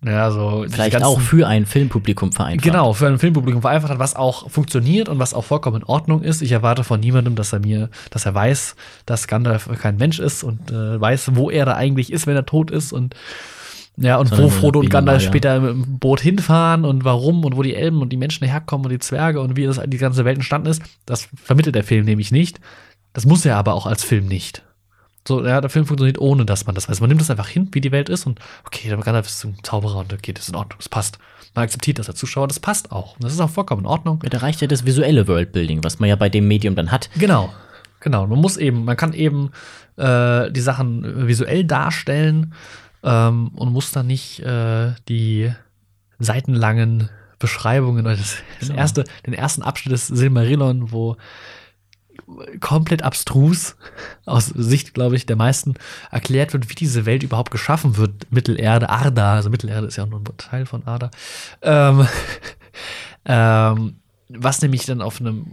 Ja, so Vielleicht auch für ein Filmpublikum vereinfacht. Genau, für ein Filmpublikum vereinfacht hat, was auch funktioniert und was auch vollkommen in Ordnung ist. Ich erwarte von niemandem, dass er mir, dass er weiß, dass Gandalf kein Mensch ist und äh, weiß, wo er da eigentlich ist, wenn er tot ist und ja, und Sondern wo Frodo und Gandalf ja. später im Boot hinfahren und warum und wo die Elben und die Menschen herkommen und die Zwerge und wie das die ganze Welt entstanden ist, das vermittelt der Film nämlich nicht. Das muss er aber auch als Film nicht. So, ja, der Film funktioniert ohne, dass man das weiß. Man nimmt das einfach hin, wie die Welt ist und okay, der Gandalf ist ein Zauberer und okay, das ist in Ordnung, das passt. Man akzeptiert das als Zuschauer, das passt auch. Und das ist auch vollkommen in Ordnung. Ja, da reicht ja das visuelle Worldbuilding, was man ja bei dem Medium dann hat. Genau, genau. Man muss eben, man kann eben äh, die Sachen visuell darstellen ähm, und muss dann nicht äh, die seitenlangen Beschreibungen das, das genau. erste, den ersten Abschnitt des Silmarillion, wo komplett abstrus aus Sicht, glaube ich, der meisten erklärt wird, wie diese Welt überhaupt geschaffen wird. Mittelerde, Arda, also Mittelerde ist ja nur ein Teil von Arda. Ähm, ähm, was nämlich dann auf einem,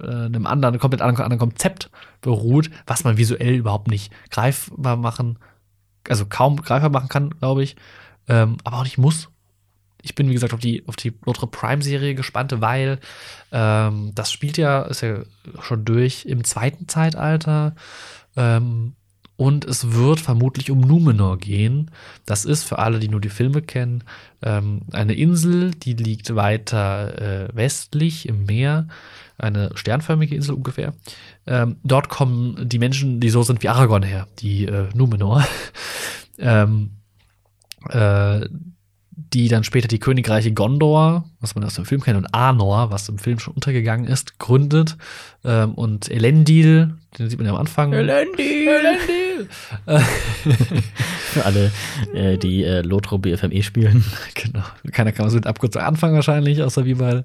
äh, einem anderen, komplett anderen Konzept beruht, was man visuell überhaupt nicht greifbar machen, also kaum greifbar machen kann, glaube ich, ähm, aber auch nicht muss ich bin, wie gesagt, auf die, auf die Notre Prime-Serie gespannt, weil ähm, das spielt ja, ist ja schon durch im zweiten Zeitalter. Ähm, und es wird vermutlich um Numenor gehen. Das ist für alle, die nur die Filme kennen, ähm, eine Insel, die liegt weiter äh, westlich im Meer. Eine sternförmige Insel ungefähr. Ähm, dort kommen die Menschen, die so sind wie Aragorn her, die äh, Numenor. ähm, äh, die dann später die Königreiche Gondor, was man aus dem Film kennt, und Arnor, was im Film schon untergegangen ist, gründet. Ähm, und Elendil, den sieht man ja am Anfang. Elendil! Elendil! Für alle, äh, die äh, Lotro BFME spielen. Genau. Keiner kann so mit Abkürzung anfangen wahrscheinlich, außer wie bei.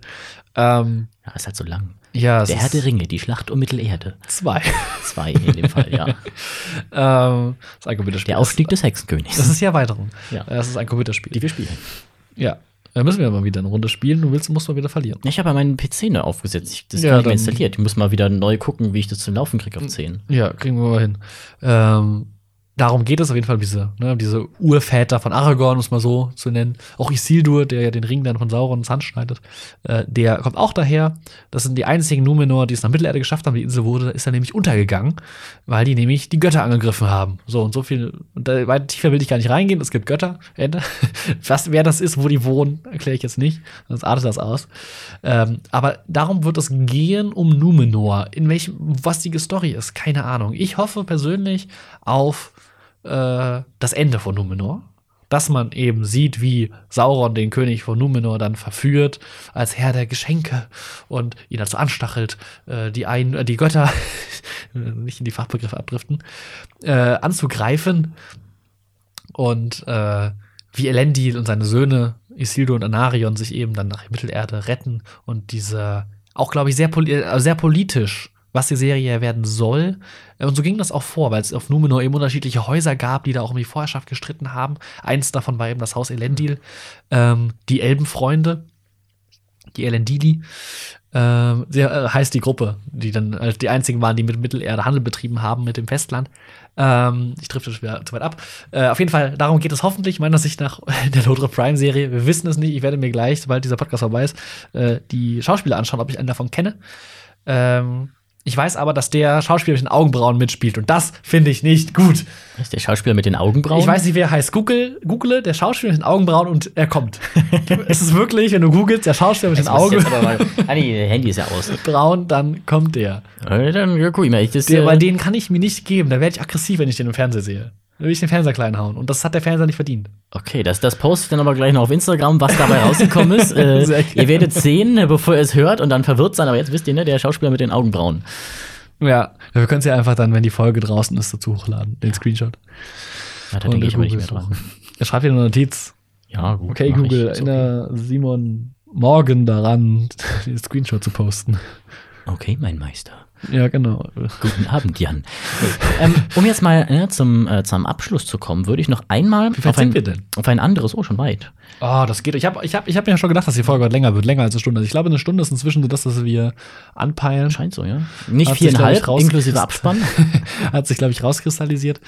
Ähm, ja, ist halt so lang. Ja, der Herr der Ringe, die Schlacht um Mittelerde. Zwei. Zwei in dem Fall, ja. ähm, das ist ein Computerspiel. Der Aufstieg des Hexenkönigs. Das ist die Erweiterung. Ja. Das ist ein Computerspiel. Die wir spielen. Ja. Da müssen wir mal wieder eine Runde spielen. Du willst, musst mal wieder verlieren. Ich habe ja meinen PC neu aufgesetzt. das ja, gar nicht mehr installiert. Ich muss mal wieder neu gucken, wie ich das zum Laufen kriege auf 10. Ja, kriegen wir mal hin. Ähm, darum geht es auf jeden Fall, diese, ne, diese Urväter von Aragorn, um es mal so zu nennen. Auch Isildur, der ja den Ring dann von Sauron ins Hand schneidet, äh, der kommt auch daher. Das sind die einzigen Numenor, die es nach Mittelerde geschafft haben. Die Insel wurde, ist dann nämlich untergegangen, weil die nämlich die Götter angegriffen haben. So und so viel, und da, weiter tiefer will ich gar nicht reingehen. Es gibt Götter. Was, wer das ist, wo die wohnen, erkläre ich jetzt nicht, sonst artet das aus. Ähm, aber darum wird es gehen um Numenor. In welchem, was die Story ist, keine Ahnung. Ich hoffe persönlich auf äh, das Ende von Numenor. Dass man eben sieht, wie Sauron den König von Numenor dann verführt als Herr der Geschenke und ihn dazu anstachelt, äh, die, ein, äh, die Götter, nicht in die Fachbegriffe abdriften, äh, anzugreifen. Und äh, wie Elendil und seine Söhne Isildur und Anarion sich eben dann nach Mittelerde retten und diese auch, glaube ich, sehr, poli sehr politisch was die Serie werden soll. Und so ging das auch vor, weil es auf Numenor eben unterschiedliche Häuser gab, die da auch um die Vorherrschaft gestritten haben. Eins davon war eben das Haus Elendil, ähm, die Elbenfreunde, die Elendili. Ähm, sehr, äh, heißt die Gruppe, die dann äh, die einzigen waren, die mit Mittelerde Handel betrieben haben mit dem Festland. Ähm, ich das wieder zu weit ab. Äh, auf jeden Fall, darum geht es hoffentlich, meiner Sicht nach der Lodre Prime-Serie. Wir wissen es nicht. Ich werde mir gleich, sobald dieser Podcast vorbei ist, äh, die Schauspieler anschauen, ob ich einen davon kenne. Ähm, ich weiß aber, dass der Schauspieler mit den Augenbrauen mitspielt und das finde ich nicht gut. Ist der Schauspieler mit den Augenbrauen? Ich weiß nicht, wer heißt. Google, google der Schauspieler mit den Augenbrauen und er kommt. es ist wirklich, wenn du googelst, der Schauspieler mit den Augenbrauen. ah, nee, Handy ist ja aus. Braun, dann kommt der. Ja, dann ja, guck ich mal. Ich das, der, äh, weil den kann ich mir nicht geben. Da werde ich aggressiv, wenn ich den im Fernsehen sehe. Da will ich den Fernseher klein hauen. Und das hat der Fernseher nicht verdient. Okay, das, das poste ich dann aber gleich noch auf Instagram, was dabei rausgekommen ist. Äh, ihr werdet sehen, bevor ihr es hört und dann verwirrt sein. Aber jetzt wisst ihr, ne, der Schauspieler mit den Augenbrauen. Ja, wir können es ja einfach dann, wenn die Folge draußen ist, dazu hochladen, den Screenshot. Ja, da denke ich aber nicht mehr dran. Er schreibt dir eine Notiz. Ja, gut. Okay. Google, erinnere Simon morgen daran, den Screenshot zu posten. Okay, mein Meister. Ja, genau. Guten Abend, Jan. ähm, um jetzt mal äh, zum, äh, zum Abschluss zu kommen, würde ich noch einmal Wie weit auf ein, sind wir denn? auf ein anderes, oh, schon weit. Oh, das geht. Ich habe ich hab, ich hab mir ja schon gedacht, dass die Folge heute länger wird, länger als eine Stunde. Also ich glaube, eine Stunde ist inzwischen so das, was wir anpeilen. Scheint so, ja. Nicht viereinhalb, inklusive Abspann. Hat sich, glaube ich, rauskristallisiert.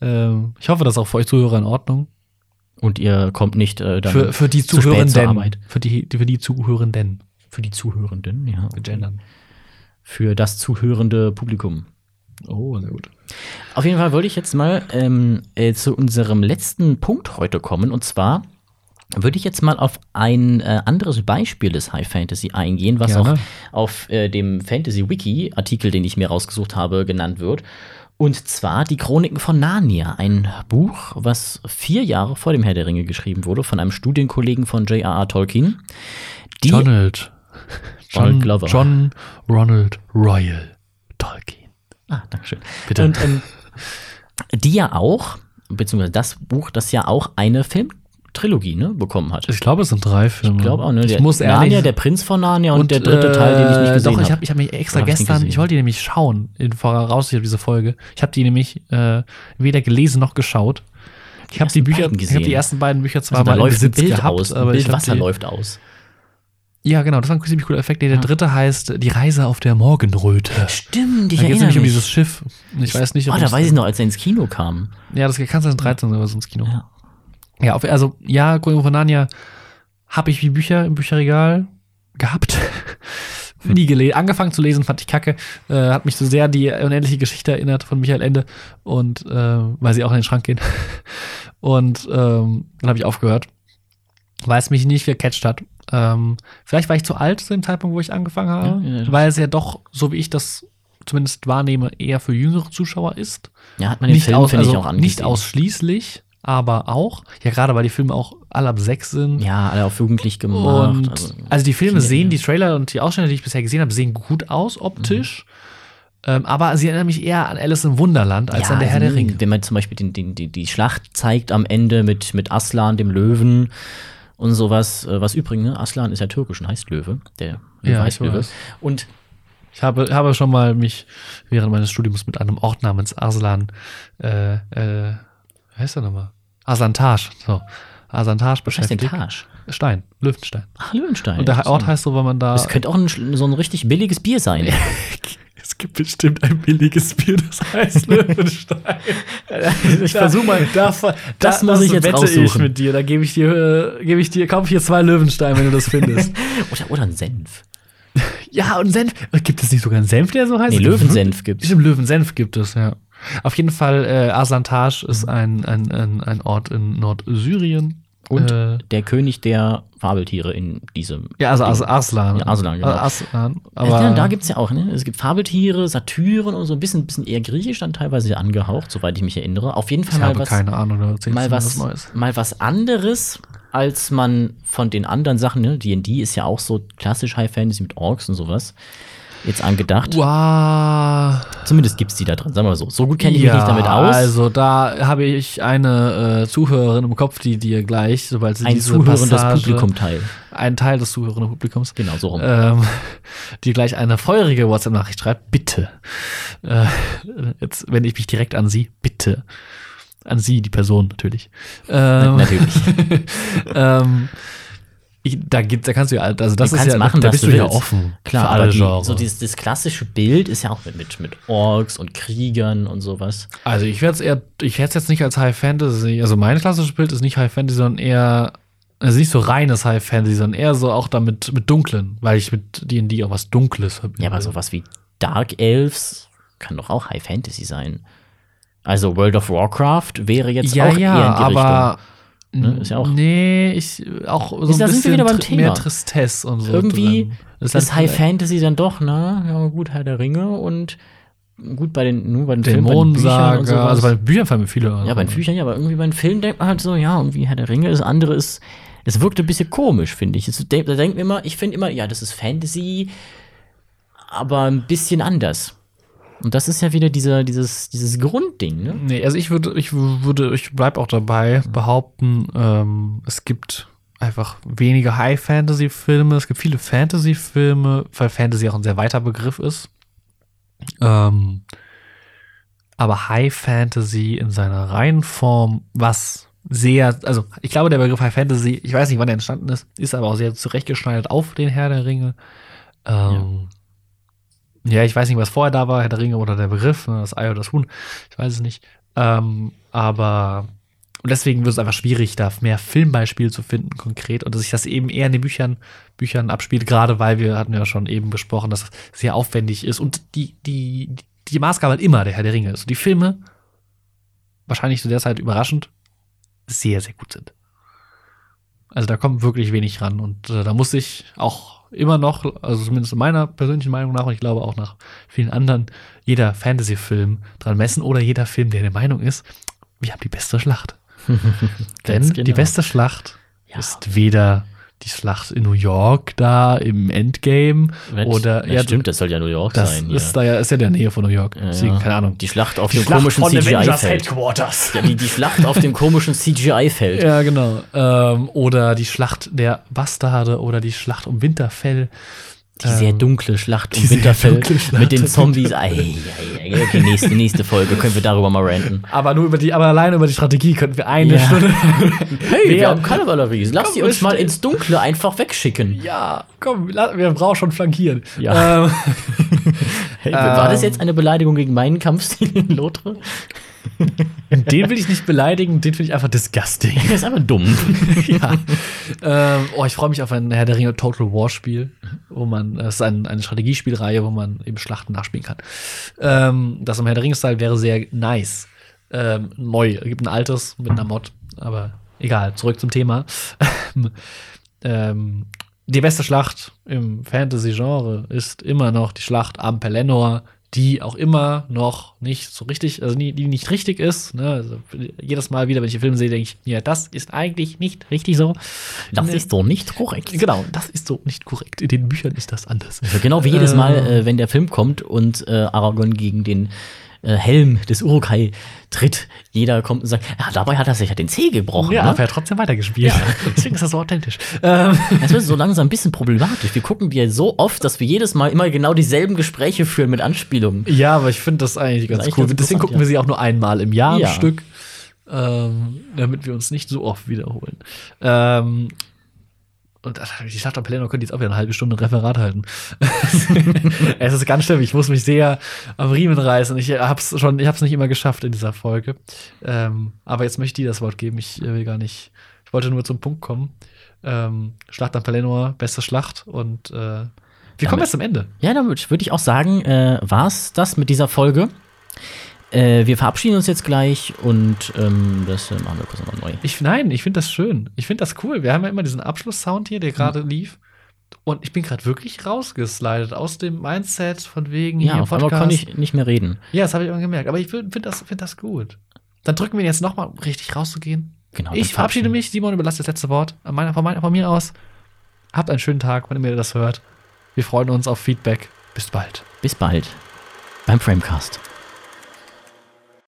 Ähm, ich hoffe, das ist auch für euch Zuhörer in Ordnung. Und ihr kommt nicht äh, dann Für, für die zu spät zur Zuhörenden. Arbeit. Für die, für die Zuhörenden. Für die Zuhörenden, ja. Gendern. Für das zuhörende Publikum. Oh, sehr gut. Auf jeden Fall wollte ich jetzt mal ähm, äh, zu unserem letzten Punkt heute kommen. Und zwar würde ich jetzt mal auf ein äh, anderes Beispiel des High Fantasy eingehen, was Gerne. auch auf äh, dem Fantasy Wiki Artikel, den ich mir rausgesucht habe, genannt wird. Und zwar die Chroniken von Narnia, ein Buch, was vier Jahre vor dem Herr der Ringe geschrieben wurde von einem Studienkollegen von J.R.R. Tolkien. Die, Donald. Glover. John Ronald Royal Tolkien. Ah, Dankeschön. Bitte. Und ähm, die ja auch, beziehungsweise das Buch, das ja auch eine Filmtrilogie ne, bekommen hat. Ich glaube, es sind drei Filme. Ich glaube auch, ne? Ich Der muss ehrlich Narnia, der Prinz von Narnia und, der dritte äh, Teil, den ich nicht gesehen Doch, ich habe. habe ich hab mich extra hab ich gestern, gesehen? ich wollte die nämlich schauen, in voraus auf diese Folge. Ich habe die nämlich äh, weder gelesen noch geschaut. Ich habe die Bücher, ich habe die ersten beiden Bücher zwar also, da läuft Besitz Bild gehabt, aus, aber ich Bild Wasser die, läuft aus. Ja, genau, das war ein ziemlich cooler Effekt. Nee, der dritte heißt Die Reise auf der Morgenröte. Stimmt, ich Da geht es erinnere nämlich um mich. dieses Schiff. Ich weiß nicht, oh, ob da es- weiß ich noch, als er ins Kino kam. Ja, das kann sein 13 oder so ins Kino. Ja. Ja, auf, also ja, von Narnia habe ich wie Bücher im Bücherregal gehabt. Nie gelesen. Angefangen zu lesen, fand ich kacke. Äh, hat mich so sehr die unendliche Geschichte erinnert von Michael Ende. Und äh, weil sie auch in den Schrank gehen. Und ähm, dann habe ich aufgehört. Weil es mich nicht gecatcht hat. Ähm, vielleicht war ich zu alt zu dem Zeitpunkt, wo ich angefangen habe. Ja, ja. weil es ja doch, so wie ich das zumindest wahrnehme, eher für jüngere Zuschauer ist Ja, hat man den nicht, Film, aus, also ich, auch angesehen. nicht ausschließlich, aber auch. Ja, gerade weil die Filme auch alle ab sechs sind. Ja, alle auf jugendlich gemacht. und also, also, die Filme sehen, die Trailer und die Ausschnitte, die ich bisher gesehen habe, sehen gut aus optisch. Ähm, aber sie erinnern mich eher an Alice im Wunderland als ja, an der Herr also, der Ringe. Wenn man zum Beispiel den, den, die, die Schlacht zeigt am Ende mit, mit Aslan, dem Löwen und sowas, äh, was übrigens, ne, Aslan ist ja türkisch und heißt Löwe, der Ja, heißt ich Löwe. weiß. Und Ich habe, habe schon mal mich während meines Studiums mit einem Ort namens Arslan, äh, äh, wie heißt der nochmal? Arslantage, so. Arslantage was heißt denn beschäftigt. Taj? Stein, Löwenstein. Ach, Löwenstein. Und der. Ort heißt so, weil man da. Das könnte auch ein, so ein richtig billiges Bier sein. Es gibt bestimmt ein billiges Bier, das heißt Löwenstein. ich versuche mal. Da, Das muss ich jetzt wette ich raussuchen. mit dir. Da gebe ich dir, äh, gebe ich dir, kauf hier zwei Löwenstein, wenn du das findest. Oder, oder ein Senf. ja, und Senf. Gibt es nicht sogar einen Senf, der so heißt? Nee, Löwensenf gibt's. Stimmt, Löwensenf gibt es, ja. Auf jeden Fall, äh, Aslantage ist ein, ein, ein, ein Ort in Nordsyrien. Und äh, der König der Fabeltiere in diesem. ja, also Ding. As Arslan. Ja, Arslan, genau. Also Arslan, Aber ja, da gibt es ja auch, ne? Es gibt Fabeltiere, Satyren und so ein bisschen, bisschen eher griechisch dann teilweise angehaucht, soweit ich mich erinnere. Auf jeden Fall ich mal habe was, keine Ahnung, erzählst mal was, Neues. mal was anderes, als man von den anderen Sachen, ne? D&D ist ja auch so klassisch High Fantasy mit Orks und sowas. Jetzt angedacht. Wow. Zumindest gibt's die da drin, sagen wir mal so. So gut kenne ich mich nicht damit aus. Also da habe ich eine äh, Zuhörerin im Kopf, die dir gleich, sobald sie ein diese zuhörendes Passage, Publikum teil. ein Teil des zuhörenden Publikums, Genau, so rum. ähm, die gleich eine feurige WhatsApp-Nachricht schreibt, bitte. Äh, jetzt wende ich mich direkt an sie, bitte. An sie, die Person natürlich. Ähm, Natürlich. ähm, ich, da, gibt, da kannst du ja, also das Du ist kannst ja, machen, da bist du ja willst. offen Klar, für aber alle die, so dieses, das klassische Bild ist ja auch mit, mit, Orks und Kriegern und sowas. Also ich werde es eher, ich werde es jetzt nicht als High Fantasy, also mein klassisches Bild ist nicht High Fantasy, sondern eher, also nicht so reines High Fantasy, sondern eher so auch damit mit dunklen, weil ich mit D&D auch was Dunkles verbinde. Ja, aber sowas wie Dark Elves kann doch auch High Fantasy sein. Also World of Warcraft wäre jetzt ja, auch ja, eher in die aber Richtung. Ne, ist ja auch- nee, ich auch so Ist- da ein sind wir bisschen wieder beim Thema. mehr Tristesse und so. Irgendwie drin. ist, Das High Fantasy dann doch, ne? Ja, gut, Herr der Ringe und gut bei den, nur bei den Filmen, bei den also bei den Büchern fallen mir viele. ja, bei den Büchern, ja, aber irgendwie bei den Filmen denkt man halt so, ja, irgendwie Herr der Ringe, das andere ist, es wirkt ein bisschen komisch, finde ich. Da denkt man immer, ich finde immer, ja, das ist Fantasy, aber ein bisschen anders. Und das ist ja wieder dieser, dieses, dieses Grundding, ne? Nee, also ich würde, ich würde, ich bleib auch dabei, behaupten, ähm, es gibt einfach weniger High-Fantasy-Filme. Es gibt viele Fantasy-Filme, weil Fantasy auch ein sehr weiter Begriff ist. Ähm, aber High Fantasy in seiner reinen Form, was sehr, also ich glaube, der Begriff High Fantasy, ich weiß nicht, wann er entstanden ist, ist aber auch sehr zurechtgeschneidert auf den Herr der Ringe. Ähm, ja. Ja. ich weiß nicht, was vorher da war, Herr der Ringe oder der Begriff, ne, das Ei oder das Huhn, ich weiß es nicht. Ähm, aber und deswegen wird es einfach schwierig, da mehr Filmbeispiele zu finden, konkret. Und dass sich das eben eher in den Büchern, Büchern abspielt, gerade weil wir hatten ja schon eben besprochen, dass es sehr aufwendig ist. Und die, die, die Maßgabe halt immer der Herr der Ringe ist. Und die Filme, wahrscheinlich zu der Zeit überraschend, sehr, sehr gut sind. Also da kommt wirklich wenig ran. Und äh, da muss ich auch immer noch, also zumindest in meiner persönlichen Meinung nach, und ich glaube auch nach vielen anderen, jeder Fantasy-Film dran messen oder jeder Film, der der Meinung ist, wir haben die beste Schlacht. Denn genau. die beste Schlacht ja. ist weder die Schlacht in New York da im Endgame Mensch, oder ja, stimmt, das soll ja New York das sein. Ist da ja ist ja in der Nähe von New York. Ja, Deswegen, keine Ahnung. Die Schlacht auf Die dem Schlacht komischen CGI-Feld. Ja, die, die Schlacht auf dem komischen CGI-Feld. Ja, genau. Ähm, oder die Schlacht der Bastarde oder die Schlacht um Winterfell. Die sehr dunkle Schlacht um Winterfell Schlacht. mit den Zombies. Ei, ei, ei. Okay, nächste, nächste Folge können wir darüber mal ranten. Aber nur über die, aber alleine über die Strategie könnten wir eine Ja. Stunde. Hey, Wer- wir haben Kavallerie. Lass die uns mal ins Dunkle einfach wegschicken. ja, komm, wir brauchen schon flankieren. Ja. Ähm, Hey, war das Ähm. jetzt eine Beleidigung gegen meinen Kampfstil in Lothar? den will ich nicht beleidigen, den finde ich einfach disgusting. Der ist einfach dumm. ja. ähm, oh, ich freue mich auf ein Herr der Ringe Total War Spiel, wo man, das ist ein, eine Strategiespielreihe, wo man eben Schlachten nachspielen kann. Ähm, das im Herr der Ringe-Style wäre sehr nice. Ähm, neu, gibt ein altes mit einer Mod, aber egal, zurück zum Thema. ähm, die beste Schlacht im Fantasy-Genre ist immer noch die Schlacht am Pelennor, die auch immer noch nicht so richtig, also die, die nicht richtig ist. Ne? Also jedes Mal wieder, wenn ich den Film sehe, denke ich, ja, das ist eigentlich nicht richtig so. Das Ne? ist so nicht korrekt. Genau, das ist so nicht korrekt. In den Büchern ist das anders. Also genau wie jedes Mal, Äh. äh, wenn der Film kommt und äh, Aragorn gegen den äh, Helm des Urukai tritt, jeder kommt und sagt, ja, dabei hat er sich ja den Zeh gebrochen. Ja, ne? aber er hat trotzdem weitergespielt. Deswegen ist das so authentisch. Ähm, Das wird so langsam ein bisschen problematisch. Wir gucken ja so oft, dass wir jedes Mal immer genau dieselben Gespräche führen mit Anspielungen. ja, aber ich finde das eigentlich ganz eigentlich cool. ganz Deswegen gucken ja. wir sie auch nur einmal im Jahr Ja. am Stück, ähm, damit wir uns nicht so oft wiederholen. Ähm, und Schlacht am Pelennor könnte jetzt auch wieder eine halbe Stunde ein Referat halten. es ist ganz schlimm. Ich muss mich sehr am Riemen reißen. Ich hab's schon, ich hab's nicht immer geschafft in dieser Folge. Ähm, aber jetzt möchte ich dir das Wort geben. Ich äh, will gar nicht. Ich wollte nur zum Punkt kommen. Ähm, Schlacht am Pelennor, beste Schlacht und äh, wir kommen Damit- jetzt zum Ende. Ja, damit würde ich auch sagen, äh, war's das mit dieser Folge. Äh, wir verabschieden uns jetzt gleich und ähm, das äh, machen wir kurz nochmal neu. Ich, nein, ich finde das schön. Ich finde das cool. Wir haben ja immer diesen Abschlusssound hier, der gerade lief. Und ich bin gerade wirklich rausgeslidet aus dem Mindset von wegen Ja, hier auf kann ich nicht mehr reden. Ja, das habe ich immer gemerkt. Aber ich finde das, find das gut. Dann drücken wir ihn jetzt noch mal richtig rauszugehen. Genau, ich verabschiede mich. Simon, überlasse das letzte Wort. An meiner, von, meiner, von mir aus. Habt einen schönen Tag, wenn ihr das hört. Wir freuen uns auf Feedback. Bis bald. Bis bald beim Framecast.